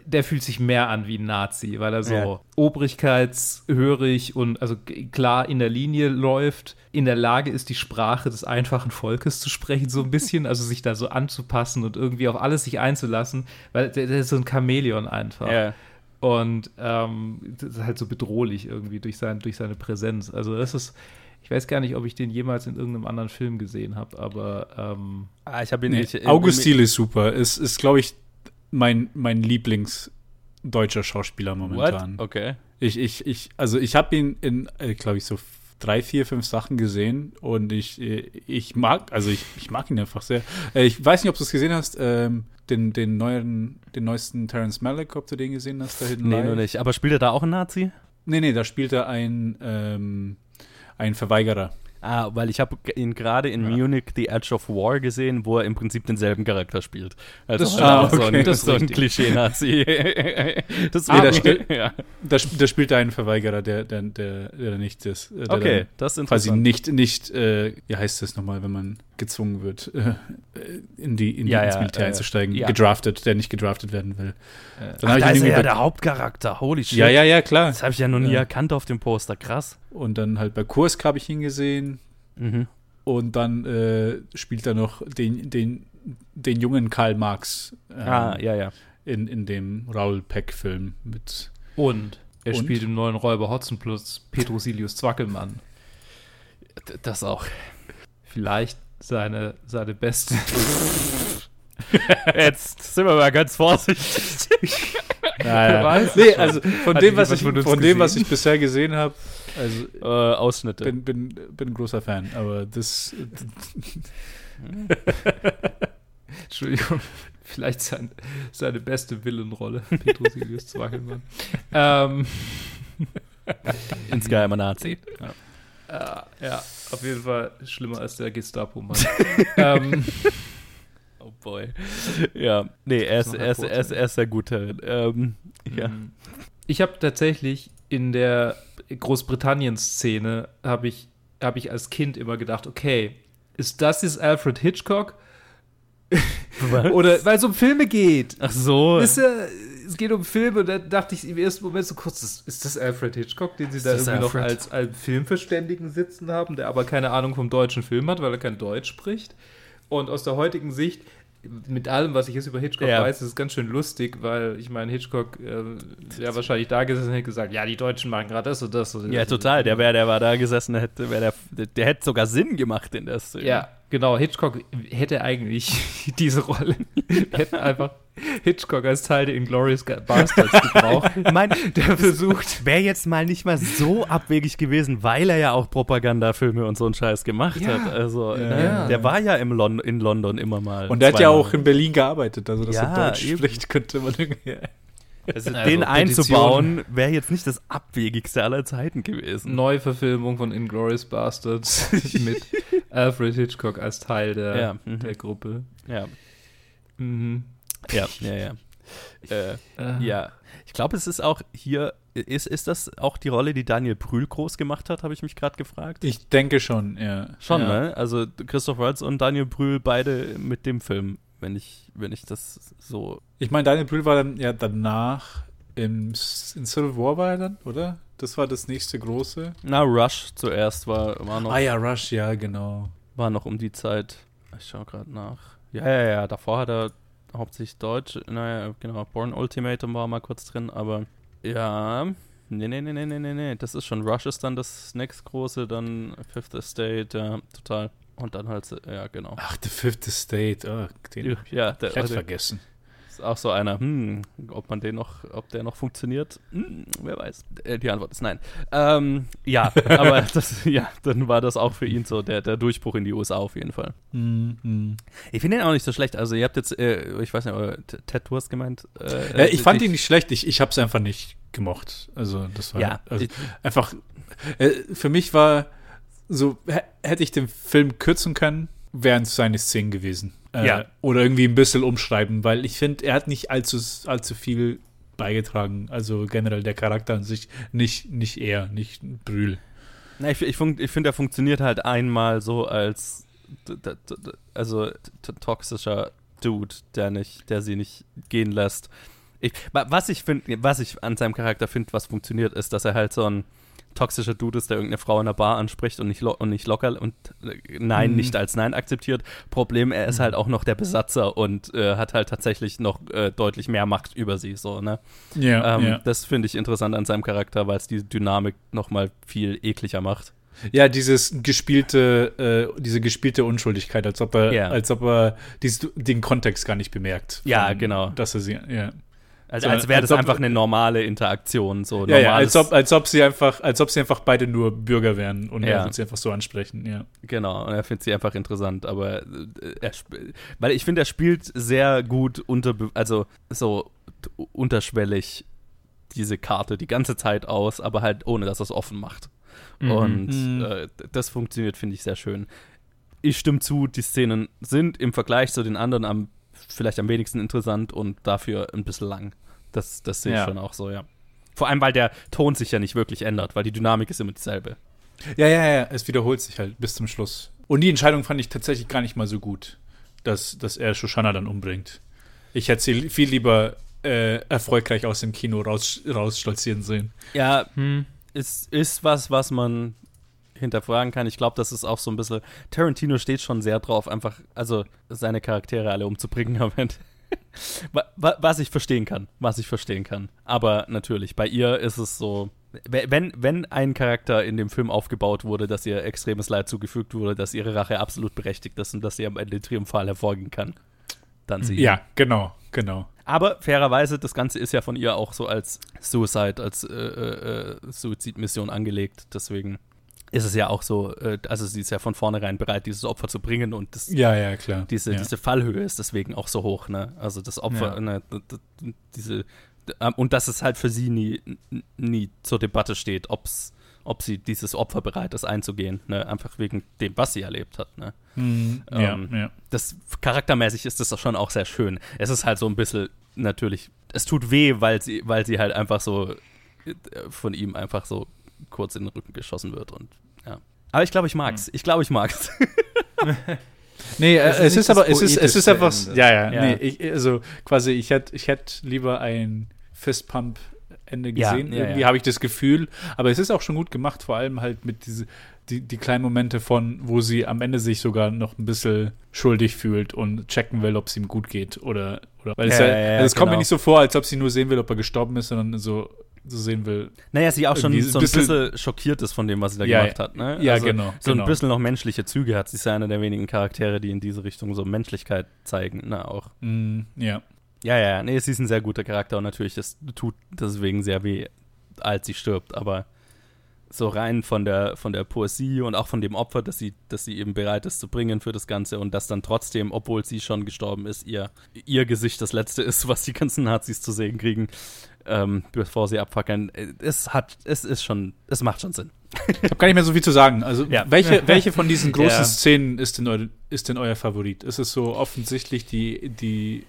der fühlt sich mehr an wie ein Nazi, weil er so ja. obrigkeitshörig und also klar in der Linie läuft, in der Lage ist, die Sprache des einfachen Volkes zu sprechen, so ein bisschen, also sich da so anzupassen und irgendwie auf alles sich einzulassen, weil der, der ist so ein Chamäleon einfach. Ja. Und ähm, das ist halt so bedrohlich irgendwie durch, sein, durch seine Präsenz. Also das ist, ich weiß gar nicht, ob ich den jemals in irgendeinem anderen Film gesehen habe, aber ähm, ah, ich habe ihn nee, nicht. August Thiel ist super. Ist, ist glaube ich, mein, mein Lieblings- deutscher Schauspieler momentan. What? Okay. Ich, ich, ich, also ich habe ihn in, äh, glaube ich, so drei, vier, fünf Sachen gesehen und ich, äh, ich mag, also ich, ich mag ihn einfach sehr. Äh, ich weiß nicht, ob du es gesehen hast, ähm, den, den neueren, den neuesten Terrence Malick, ob du den gesehen hast da hinten. Nee, nur nicht. Aber spielt er da auch einen Nazi? Nee, nee, da spielt er ein, ähm, ein Verweigerer. Ah, weil ich habe ihn gerade in ja. Munich The Edge of War gesehen, wo er im Prinzip denselben Charakter spielt. Also das ah, okay. so ein, das so ein Klischee-Nazi. <laughs> das ah, nee, da, ja. da, da, spielt er einen Verweigerer, der, der, der, der nicht ist. Der okay, das ist Quasi nicht, nicht äh, wie heißt das nochmal, wenn man gezwungen wird, äh, in die, in ja, ins Militär äh, einzusteigen, gedraftet, der nicht gedraftet werden will. Dann Ach, da ist er ja der Hauptcharakter, holy shit. Ja, ja, ja, klar. Das habe ich ja noch nie erkannt auf dem Poster, krass. Und dann halt bei Kursk habe ich ihn gesehen. Mhm. Und dann äh, spielt er noch den, den, den jungen Karl Marx. Ähm, ah, ja, ja. In, in dem Raoul Peck-Film mit. Und er und? spielt im neuen Räuber Hotzenplus Petrosilius Zwackelmann. Das auch. Vielleicht seine, seine beste. <laughs> Jetzt sind wir mal ganz vorsichtig. <laughs> Naja. Nee, also von dem, was ich, von dem, was ich bisher gesehen habe, also äh, Ausschnitte. Bin, bin, bin ein großer Fan, aber das. <laughs> Entschuldigung, vielleicht sein, seine beste Villenrolle, Petrosilius Zwackelmann. ähm. Insgeheimer Nazi. Ja. Ja, auf jeden Fall schlimmer als der Gestapo-Mann. <laughs> ähm. Oh boy. Ja, nee, er ist, er ist, er ist, er ist sehr gut darin. Ähm, ja. Mhm. Ich habe tatsächlich in der Großbritannien-Szene habe ich, hab ich als Kind immer gedacht, okay, ist das jetzt Alfred Hitchcock? Oder weil es um Filme geht. Ach so. Ist ja, es geht um Filme da dachte ich im ersten Moment so kurz, ist das Alfred Hitchcock, den sie ist da irgendwie Alfred? noch als, als Filmverständigen sitzen haben, der aber keine Ahnung vom deutschen Film hat, weil er kein Deutsch spricht. Und aus der heutigen Sicht mit allem, was ich jetzt über Hitchcock ja. weiß, ist es ganz schön lustig, weil ich meine, Hitchcock äh, wäre wahrscheinlich da gesessen und hätte gesagt, ja, die Deutschen machen gerade das und das. Und ja, das total. Der wäre, der war da gesessen, der hätte, der, der hätte sogar Sinn gemacht in der Szene. Ja, genau. Hitchcock hätte eigentlich <laughs> diese Rolle, hätte einfach Hitchcock als Teil der Inglourious Bastards gebraucht. <laughs> mein, der versucht. Wäre jetzt mal nicht mal so abwegig gewesen, weil er ja auch Propagandafilme und so einen Scheiß gemacht ja. hat. Also, ja. Ne, der war ja im Lon in London immer mal. Und der hat ja auch in Berlin gearbeitet, also dass ja, er Deutsch eben. spricht, könnte man irgendwie. Also, also den einzubauen, wäre jetzt nicht das abwegigste aller Zeiten gewesen. Neuverfilmung von Inglourious Bastards <laughs> mit Alfred Hitchcock als Teil der, ja, mhm. der Gruppe. Ja. Mhm. Ja, ja, ja. Äh, äh. Ja, ich glaube, es ist auch hier, ist, ist das auch die Rolle, die Daniel Brühl groß gemacht hat, habe ich mich gerade gefragt? Ich denke schon, ja. Schon, ja. ne? Also Christoph Waltz und Daniel Brühl beide mit dem Film, wenn ich, wenn ich das so. Ich meine, Daniel Brühl war dann ja danach im, in Civil War war er dann, oder? Das war das nächste große. Na, Rush zuerst war, war noch. Ah ja, Rush, ja, genau. War noch um die Zeit. Ich schaue gerade nach. Ja, ja, ja, davor hat er hauptsächlich Deutsch. Naja, genau, Born Ultimatum war mal kurz drin, aber ja. Nee, nee, nee, nee, nee, nee, nee. Das ist schon Rush ist dann das nächstgroße, dann Fifth Estate, ja, total. Und dann halt, ja, genau. Ach, The Fifth Estate, oh, den ja, der, also, vergessen. Ist auch so einer, hm, ob man den noch, ob der noch funktioniert, hm, wer weiß. Äh, die Antwort ist nein. Ähm, ja, <laughs> aber das, ja, dann war das auch für ihn so der, der Durchbruch in die USA auf jeden Fall. Mm, Ich finde ihn auch nicht so schlecht. Also ihr habt jetzt, äh, ich weiß nicht, Ted, du hast gemeint. Äh, ja, ich fand ihn nicht schlecht. Ich, ich habe es einfach nicht gemocht. Also das war ja, also, einfach. Äh, für mich war so hätte ich den Film kürzen können, wären es seine Szenen gewesen. Äh, ja. Oder irgendwie ein bisschen umschreiben, weil ich finde, er hat nicht allzu, allzu viel beigetragen. Also generell der Charakter an sich nicht, nicht er, nicht Brühl. Na, ich, ich, ich finde, er funktioniert halt einmal so als also toxischer Dude, der nicht, der sie nicht gehen lässt. Ich, was ich finde, was ich an seinem Charakter finde, was funktioniert, ist, dass er halt so ein toxischer Dude ist, der irgendeine Frau in der Bar anspricht und nicht, und nicht locker und äh, Nein mhm. nicht als Nein akzeptiert. Problem, er ist mhm. halt auch noch der Besatzer und äh, hat halt tatsächlich noch äh, deutlich mehr Macht über sie, so, ne? Ja, ähm, ja. Das finde ich interessant an seinem Charakter, weil es die Dynamik nochmal viel ekliger macht. Ja, dieses gespielte, äh, diese gespielte Unschuldigkeit, als ob er, yeah. als ob er dies, den Kontext gar nicht bemerkt. Ja, genau. Dass er sie, ja. Also als wäre das ob, einfach eine normale Interaktion. So ja, ja, als ob, als ob sie einfach, als ob sie einfach beide nur Bürger wären und ja. er würde sie einfach so ansprechen, ja. Genau, und er findet sie einfach interessant, aber äh, er, weil ich finde, er spielt sehr gut unter, also so unterschwellig diese Karte die ganze Zeit aus, aber halt ohne, dass er es offen macht. Mhm. Und mhm. Äh, das funktioniert, finde ich, sehr schön. Ich stimme zu, die Szenen sind im Vergleich zu den anderen am vielleicht am wenigsten interessant und dafür ein bisschen lang. Das, das sehe ich ja. schon auch so, ja. Vor allem, weil der Ton sich ja nicht wirklich ändert, weil die Dynamik ist immer dieselbe. Ja, ja, ja, es wiederholt sich halt bis zum Schluss. Und die Entscheidung fand ich tatsächlich gar nicht mal so gut, dass, dass er Shoshana dann umbringt. Ich hätte sie viel lieber äh, erfolgreich aus dem Kino raus, rausstolzieren sehen. Ja, hm. ist, ist was, was man hinterfragen kann. Ich glaube, das ist auch so ein bisschen. Tarantino steht schon sehr drauf, einfach, also seine Charaktere alle umzubringen am Ende. <laughs> was ich verstehen kann, was ich verstehen kann. Aber natürlich, bei ihr ist es so, wenn, wenn ein Charakter in dem Film aufgebaut wurde, dass ihr extremes Leid zugefügt wurde, dass ihre Rache absolut berechtigt ist und dass sie am Ende triumphal hervorgehen kann, dann sie. Ja, genau, genau. Aber fairerweise, das Ganze ist ja von ihr auch so als Suicide, als äh, äh, äh Suizidmission angelegt. Deswegen ist es ja auch so, äh, also sie ist ja von vornherein bereit, dieses Opfer zu bringen und das, ja, ja, klar. Diese, ja. diese Fallhöhe ist deswegen auch so hoch, ne? Also das Opfer, ja. ne, diese, ähm, und dass es halt für sie nie, nie zur Debatte steht, ob's, ob sie dieses Opfer bereit ist einzugehen, ne? Einfach wegen dem, was sie erlebt hat, ne? Mhm. Ähm, ja, ja. Das charaktermäßig ist das schon auch sehr schön. Es ist halt so ein bisschen natürlich, es tut weh, weil sie, weil sie halt einfach so äh, von ihm einfach so kurz in den Rücken geschossen wird und ja. Aber ich glaube, ich mag's. Hm. Ich glaube, ich mag's. <laughs> nee, äh, es ist aber, es ist, es ist einfach, ja, ja, ja. Nee, ich, also quasi, ich hätte ich hätt lieber ein Fistpump Ende gesehen. Ja, ja, Irgendwie ja. habe ich das Gefühl. Aber es ist auch schon gut gemacht, vor allem halt mit diese, die, die kleinen Momente von, wo sie am Ende sich sogar noch ein bisschen schuldig fühlt und checken will, ob es ihm gut geht. Oder, oder weil es, ja, also es kommt mir genau. nicht so vor, als ob sie nur sehen will, ob er gestorben ist, sondern so so sehen will. Naja, sie auch schon so ein bisschen, bisschen, schockiert ist von dem, was sie da ja, gemacht hat. Ne? Ja, also genau. So genau. ein bisschen noch menschliche Züge hat. Sie ist ja einer der wenigen Charaktere, die in diese Richtung so Menschlichkeit zeigen. Ne, auch. Mm, ja. Ja, ja, nee, sie ist ein sehr guter Charakter und natürlich, das tut deswegen sehr weh, als sie stirbt, aber so rein von der, von der Poesie und auch von dem Opfer, dass sie, dass sie eben bereit ist zu bringen für das Ganze und dass dann trotzdem, obwohl sie schon gestorben ist, ihr, ihr Gesicht das letzte ist, was die ganzen Nazis zu sehen kriegen, ähm, bevor sie abfackeln. Es hat, es ist schon, es macht schon Sinn. Ich habe gar nicht mehr so viel zu sagen. Also, ja. welche, welche von diesen <laughs> großen ja. Szenen ist denn, eu, ist denn euer Favorit? Ist es so offensichtlich die, die,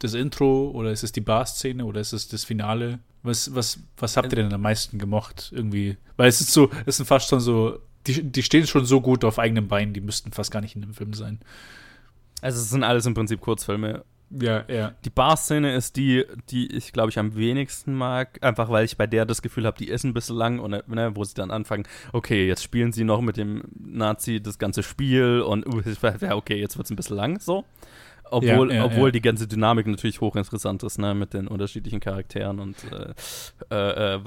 das Intro oder ist es die Bar-Szene oder ist es das Finale? Was, was, was habt ihr denn am meisten gemocht irgendwie? Weil es ist so, es sind fast schon so, die, die stehen schon so gut auf eigenen Beinen, die müssten fast gar nicht in dem Film sein. Also es sind alles im Prinzip Kurzfilme. Ja, ja. Die Bar-Szene ist die, die ich, glaube ich, am wenigsten mag. Einfach weil ich bei der das Gefühl habe, die ist ein bisschen lang und ne, wo sie dann anfangen, okay, jetzt spielen sie noch mit dem Nazi das ganze Spiel und uh, <laughs> okay, jetzt wird es ein bisschen lang so. Obwohl, ja, ja, obwohl ja. die ganze Dynamik natürlich hochinteressant ist, ne, mit den unterschiedlichen Charakteren und äh, äh, äh,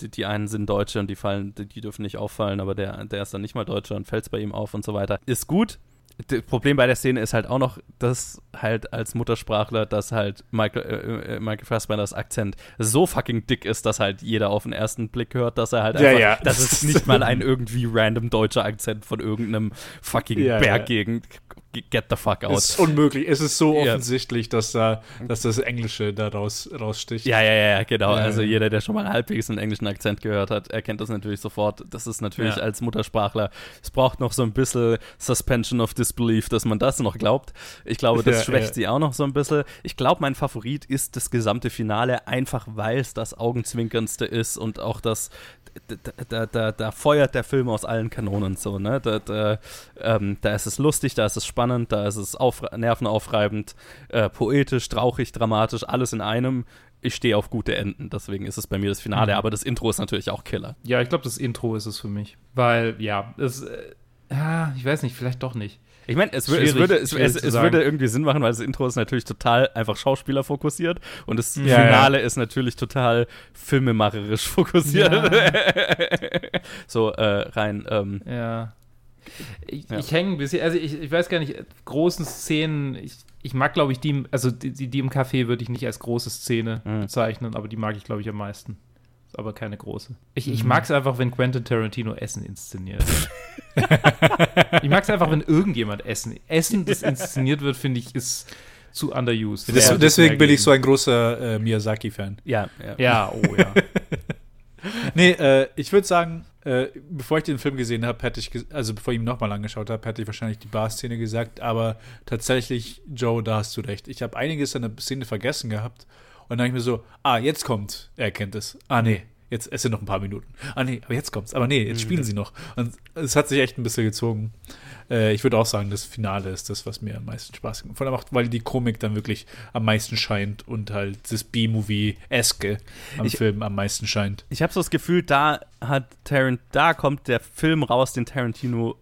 die, die, einen sind Deutsche und die fallen, die, dürfen nicht auffallen, aber der, der ist dann nicht mal Deutscher und fällt es bei ihm auf und so weiter. Ist gut. Das Problem bei der Szene ist halt auch noch, dass halt als Muttersprachler, dass halt Michael, äh, äh Michael Fassbenders Akzent so fucking dick ist, dass halt jeder auf den ersten Blick hört, dass er halt einfach, ja, ja. das ist nicht mal ein irgendwie random deutscher Akzent von irgendeinem fucking Berggegend get the fuck out. Es ist unmöglich. Es ist so offensichtlich, ja. dass, da, dass das Englische da raus, raussticht. Ja, ja, ja, genau. Ja, also jeder, der schon mal halbwegs einen englischen Akzent gehört hat, erkennt das natürlich sofort. Das ist natürlich ja. als Muttersprachler, es braucht noch so ein bisschen Suspension of Disbelief, dass man das noch glaubt. Ich glaube, das schwächt sie auch noch so ein bisschen. Ich glaube, mein Favorit ist das gesamte Finale, einfach weil es das Augenzwinkerndste ist und auch das, da, da, da, feuert der Film aus allen Kanonen so, ne? Da, da, ähm, da ist es lustig, da ist es spannend, da ist es auf, nervenaufreibend, äh, poetisch, traurig, dramatisch, alles in einem. Ich stehe auf gute Enden, deswegen ist es bei mir das Finale, mhm. aber das Intro ist natürlich auch Killer. Ja, ich glaube, das Intro ist es für mich. Weil, ja, es, äh, ja, ich weiß nicht, vielleicht doch nicht. Ich meine, es, es, würde, es, es würde irgendwie Sinn machen, weil das Intro ist natürlich total einfach Schauspieler fokussiert und das ja, Finale ja. ist natürlich total filmemacherisch fokussiert. Ja. <laughs> so äh, rein. Ähm, ja. Ich, ich hänge ein bisschen, also ich, ich weiß gar nicht, großen Szenen, ich ich mag, glaube ich, die, also die, die im Café würde ich nicht als große Szene mhm. bezeichnen, aber die mag ich, glaube ich, am meisten. Ist aber keine große. Ich, ich mhm. mag es einfach, wenn Quentin Tarantino Essen inszeniert. <laughs> ich mag es einfach, wenn irgendjemand Essen. Essen, das inszeniert wird, finde ich, ist zu underused. Das, deswegen bin ich so ein großer äh, Miyazaki-Fan. Ja, ja. Ja, oh ja. <laughs> nee, äh, ich würde sagen, äh, bevor ich den Film gesehen habe, hätte ich, also bevor ich ihn nochmal angeschaut habe, hätte ich wahrscheinlich die Bar-Szene gesagt, aber tatsächlich, Joe, da hast du recht. Ich habe einiges an der Szene vergessen gehabt und dann habe ich mir so, ah, jetzt kommt, er kennt es. Ah, nee, jetzt es sind noch ein paar Minuten. Ah, nee, aber jetzt kommt's. Aber nee, jetzt spielen sie noch. Und es hat sich echt ein bisschen gezogen. Äh, ich würde auch sagen, das Finale ist das, was mir am meisten Spaß gemacht hat. weil die Komik dann wirklich am meisten scheint und halt das B-Movie-eske am ich, Film am meisten scheint. Ich habe so das Gefühl, da hat Tarant, da kommt der Film raus, den Tarantino,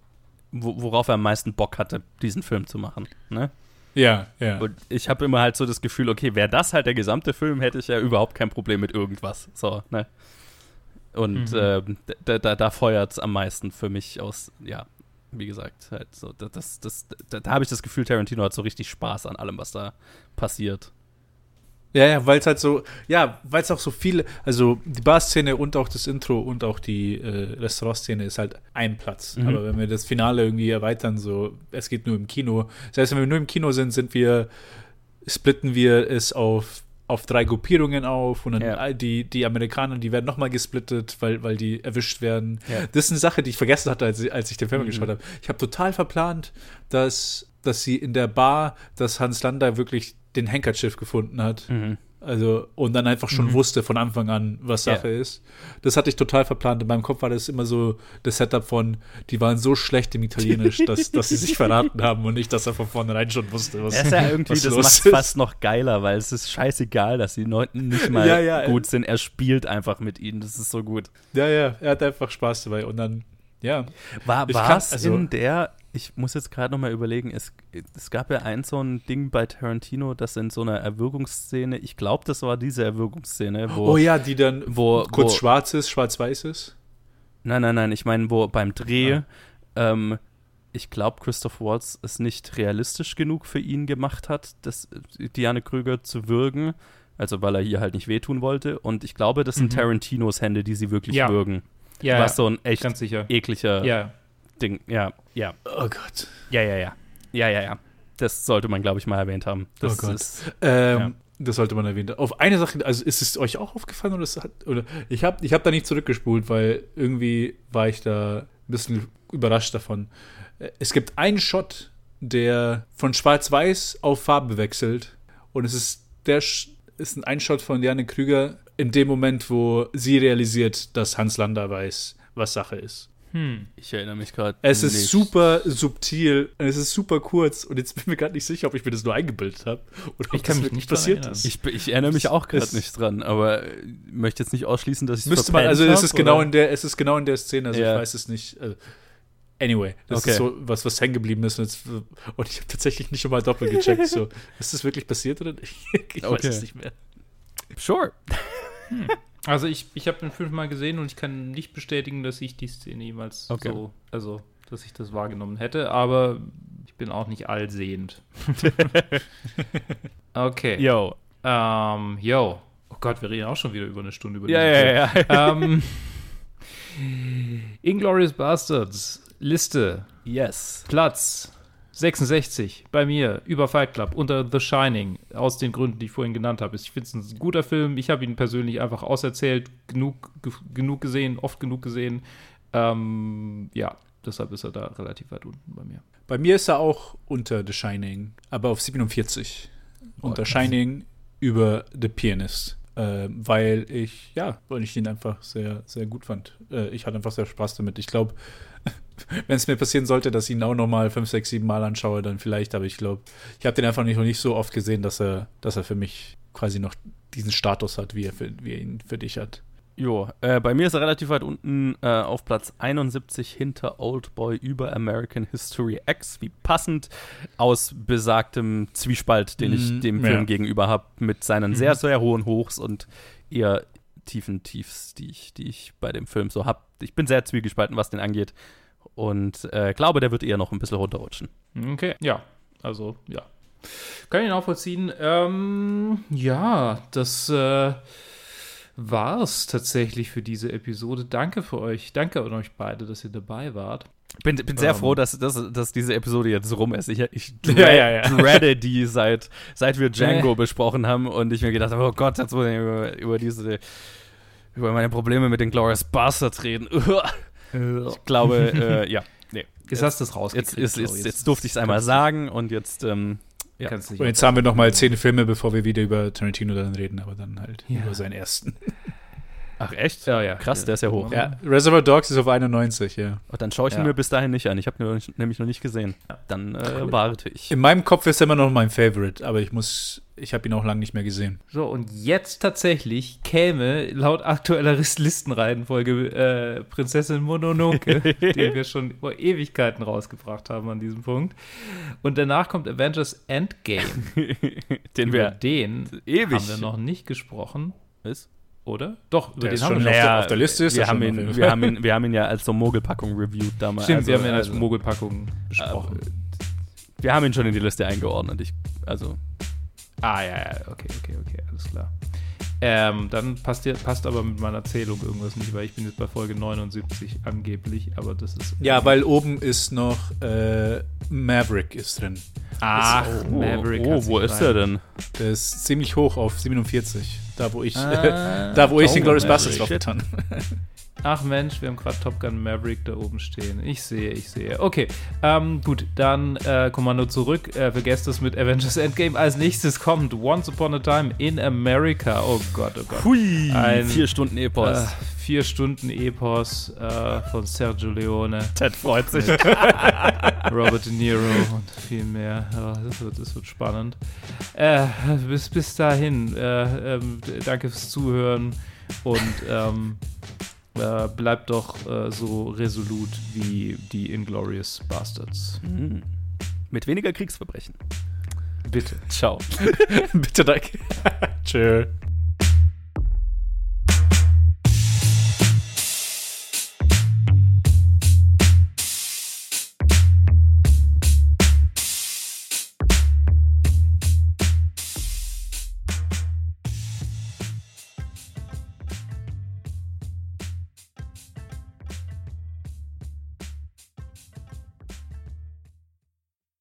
worauf er am meisten Bock hatte, diesen Film zu machen. Ne? Ja, ja. Und ich habe immer halt so das Gefühl, okay, wäre das halt der gesamte Film, hätte ich ja überhaupt kein Problem mit irgendwas. So, ne? Und mhm. äh, da, da, da feuert es am meisten für mich aus, ja, wie gesagt, halt so, das, das, da, da habe ich das Gefühl, Tarantino hat so richtig Spaß an allem, was da passiert. Ja, ja, weil es halt so, ja, weil es auch so viele, also die Bar-Szene und auch das Intro und auch die äh, Restaurant-Szene ist halt ein Platz. Mhm. Aber wenn wir das Finale irgendwie erweitern, so, es geht nur im Kino. Das heißt, wenn wir nur im Kino sind, sind wir, splitten wir es auf auf drei Gruppierungen auf und dann ja. die, die Amerikaner, die werden nochmal gesplittet, weil, weil die erwischt werden. Ja. Das ist eine Sache, die ich vergessen hatte, als, als ich den Film mhm. geschaut habe. Ich habe total verplant, dass, dass sie in der Bar, dass Hans Lander wirklich den Handkerchief gefunden hat. Mhm. Also, und dann einfach schon mhm. wusste von Anfang an, was Sache ja. ist. Das hatte ich total verplant. In meinem Kopf war das immer so das Setup von, die waren so schlecht im Italienisch, dass, dass sie sich verraten haben und nicht, dass er von vornherein schon wusste, was <laughs> Das ist ja irgendwie, das macht fast noch geiler, weil es ist scheißegal, dass die Leuten nicht <laughs> mal ja, ja, gut sind. Er spielt einfach mit ihnen. Das ist so gut. Ja, ja, er hat einfach Spaß dabei. Und dann, ja. War es also, in der ich muss jetzt gerade nochmal überlegen, es, es gab ja ein so ein Ding bei Tarantino, das in so einer Erwürgungsszene, ich glaube, das war diese Erwürgungsszene, wo. Oh ja, die dann wo, kurz wo, schwarz ist, schwarz-weiß ist. Nein, nein, nein, ich meine, wo beim Dreh, ah. ähm, ich glaube, Christoph Waltz es nicht realistisch genug für ihn gemacht hat, das, Diane Krüger zu würgen. Also, weil er hier halt nicht wehtun wollte. Und ich glaube, das sind mhm. Tarantinos Hände, die sie wirklich ja. würgen. Ja, was so ein echt ekliger ja. Ding. Ja, ja. Oh Gott. Ja, ja, ja. Ja, ja, ja. Das sollte man, glaube ich, mal erwähnt haben. Das oh Gott. Ist, ähm, ja. Das sollte man erwähnen. Auf eine Sache, also ist es euch auch aufgefallen oder, hat, oder ich habe ich hab da nicht zurückgespult, weil irgendwie war ich da ein bisschen überrascht davon. Es gibt einen Shot, der von Schwarz-Weiß auf Farbe wechselt und es ist der ist ein Shot von Janne Krüger in dem Moment, wo sie realisiert, dass Hans Lander weiß, was Sache ist. Hm. Ich erinnere mich gerade. Es nicht. ist super subtil, es ist super kurz und jetzt bin ich mir gerade nicht sicher, ob ich mir das nur eingebildet habe oder ich ob kann das nicht passiert ist. Ich, ich, erinnere mich auch gerade nicht dran, aber möchte jetzt nicht ausschließen, dass ich es Müsste man, also es ist genau in der, es ist genau in der Szene, also ja. ich weiß es nicht. Also anyway, das okay. ist so was, was hängen geblieben ist und, jetzt, und ich habe tatsächlich nicht schon mal doppelt gecheckt. so, <laughs> ist das wirklich passiert oder nicht? ich okay. weiß es nicht mehr. Sure. <laughs> Hm. Also ich, ich habe den fünfmal gesehen und ich kann nicht bestätigen, dass ich die Szene jemals okay. so, also dass ich das wahrgenommen hätte, aber ich bin auch nicht allsehend. <laughs> okay. Yo. Ähm, yo. Oh Gott, wir reden auch schon wieder über eine Stunde über ja, ja, ja, ja. ähm, Inglorious Bastards. Liste. Yes. Platz 66 bei mir über Fight Club unter The Shining aus den Gründen, die ich vorhin genannt habe. Ich finde es ein guter Film. Ich habe ihn persönlich einfach auserzählt, genug, genug gesehen, oft genug gesehen. Ähm, ja, deshalb ist er da relativ weit unten bei mir. Bei mir ist er auch unter The Shining, aber auf 47. Oh, unter Shining über The Pianist. Äh, weil ich, ja, weil ich ihn einfach sehr, sehr gut fand. Äh, ich hatte einfach sehr Spaß damit. Ich glaube, wenn es mir passieren sollte, dass ich ihn auch noch mal fünf, sechs, sieben Mal anschaue, dann vielleicht. Aber ich glaube, ich habe den einfach nicht, noch nicht so oft gesehen, dass er, dass er für mich quasi noch diesen Status hat, wie er, für, wie er ihn für dich hat. Jo, äh, bei mir ist er relativ weit unten äh, auf Platz 71 hinter Oldboy über American History X. Wie passend aus besagtem Zwiespalt, den mm, ich mhm. dem Film ja. gegenüber habe, mit seinen mm. sehr, sehr hohen Hochs und eher tiefen Tiefs, die ich, die ich bei dem Film so habe. Ich bin sehr zwiegespalten, was den angeht und äh, glaube, der wird eher noch ein bisschen runterrutschen. Okay, ja, also ja, Kann ich nachvollziehen. Ähm, ja, das äh, war es tatsächlich für diese Episode. Danke für euch. Danke an euch beide, dass ihr dabei wart. Bin, bin sehr ähm. froh, dass, dass, dass diese Episode jetzt rum ist. Ich, ich <laughs> dread, ja, ja, ja. dreade die, seit, seit wir Django besprochen haben und ich mir gedacht habe, oh Gott, jetzt muss ich über, über diese, über meine Probleme mit den Glorious Bastards reden. <laughs> ich glaube, äh, ja. Nee. <laughs> Jetzt, hast du es rausgekriegt. Jetzt, jetzt, jetzt, jetzt durfte ich es einmal sagen und jetzt ähm, ja. Und jetzt haben wir noch mal zehn Filme, bevor wir wieder über Tarantino dann reden, aber dann halt ja. über seinen ersten. <laughs> Ach echt? Ja, ja. Krass, der ist ja hoch. Ja, Reservoir Dogs ist auf 91, ja. Und dann schaue ich ihn mir bis dahin nicht an. Ich habe ihn nämlich noch nicht gesehen. Dann äh, warte ich. In meinem Kopf ist er immer noch mein Favorite, aber ich muss, ich habe ihn auch lange nicht mehr gesehen. So, und jetzt tatsächlich käme laut aktueller Listenreihenfolge äh, Prinzessin Mononoke, <laughs> den wir schon vor Ewigkeiten rausgebracht haben an diesem Punkt. Und danach kommt Avengers Endgame. <laughs> den Über wir den ewig haben wir noch nicht gesprochen. Ist? Oder? Doch, über den haben wir naja, auf, der, Liste. Ist wir, haben ihn, wir, haben ihn, wir haben ihn ja als so Mogelpackung reviewed damals. Stimmt, also, wir haben ihn als also, Mogelpackung besprochen. Äh, wir haben ihn schon in die Liste eingeordnet. Ich, also. Ah, ja, ja, okay, okay, okay, alles klar. Ähm, dann passt, ja, passt aber mit meiner Zählung irgendwas nicht, weil ich bin jetzt bei Folge 79 angeblich, aber das ist. Ja, weil oben ist noch äh, Maverick ist drin. Ah, Maverick. Oh, wo ist der denn? Der ist ziemlich hoch auf 47. Da, wo ich, ah, <laughs> da, wo ich den Glorious Bastards drauf getan. <laughs> Ach Mensch, wir haben gerade Top Gun Maverick da oben stehen. Ich sehe, ich sehe. Okay, ähm, gut, dann äh, Kommando zurück. Äh, vergesst es mit Avengers Endgame. Als nächstes kommt Once Upon a Time in America. Oh Gott, oh Gott. Hui, Ein, vier Stunden Epos. Äh, vier Stunden Epos äh, von Sergio Leone. Ted freut sich. Robert De Niro und viel mehr. Ja, das, wird, das wird spannend. Äh, bis, bis dahin, äh, ähm, danke fürs Zuhören und ähm, äh, bleibt doch äh, so resolut wie die Inglorious Bastards. Mhm. Mit weniger Kriegsverbrechen. Bitte. Ciao. <laughs> Bitte, danke. <laughs> Tschö.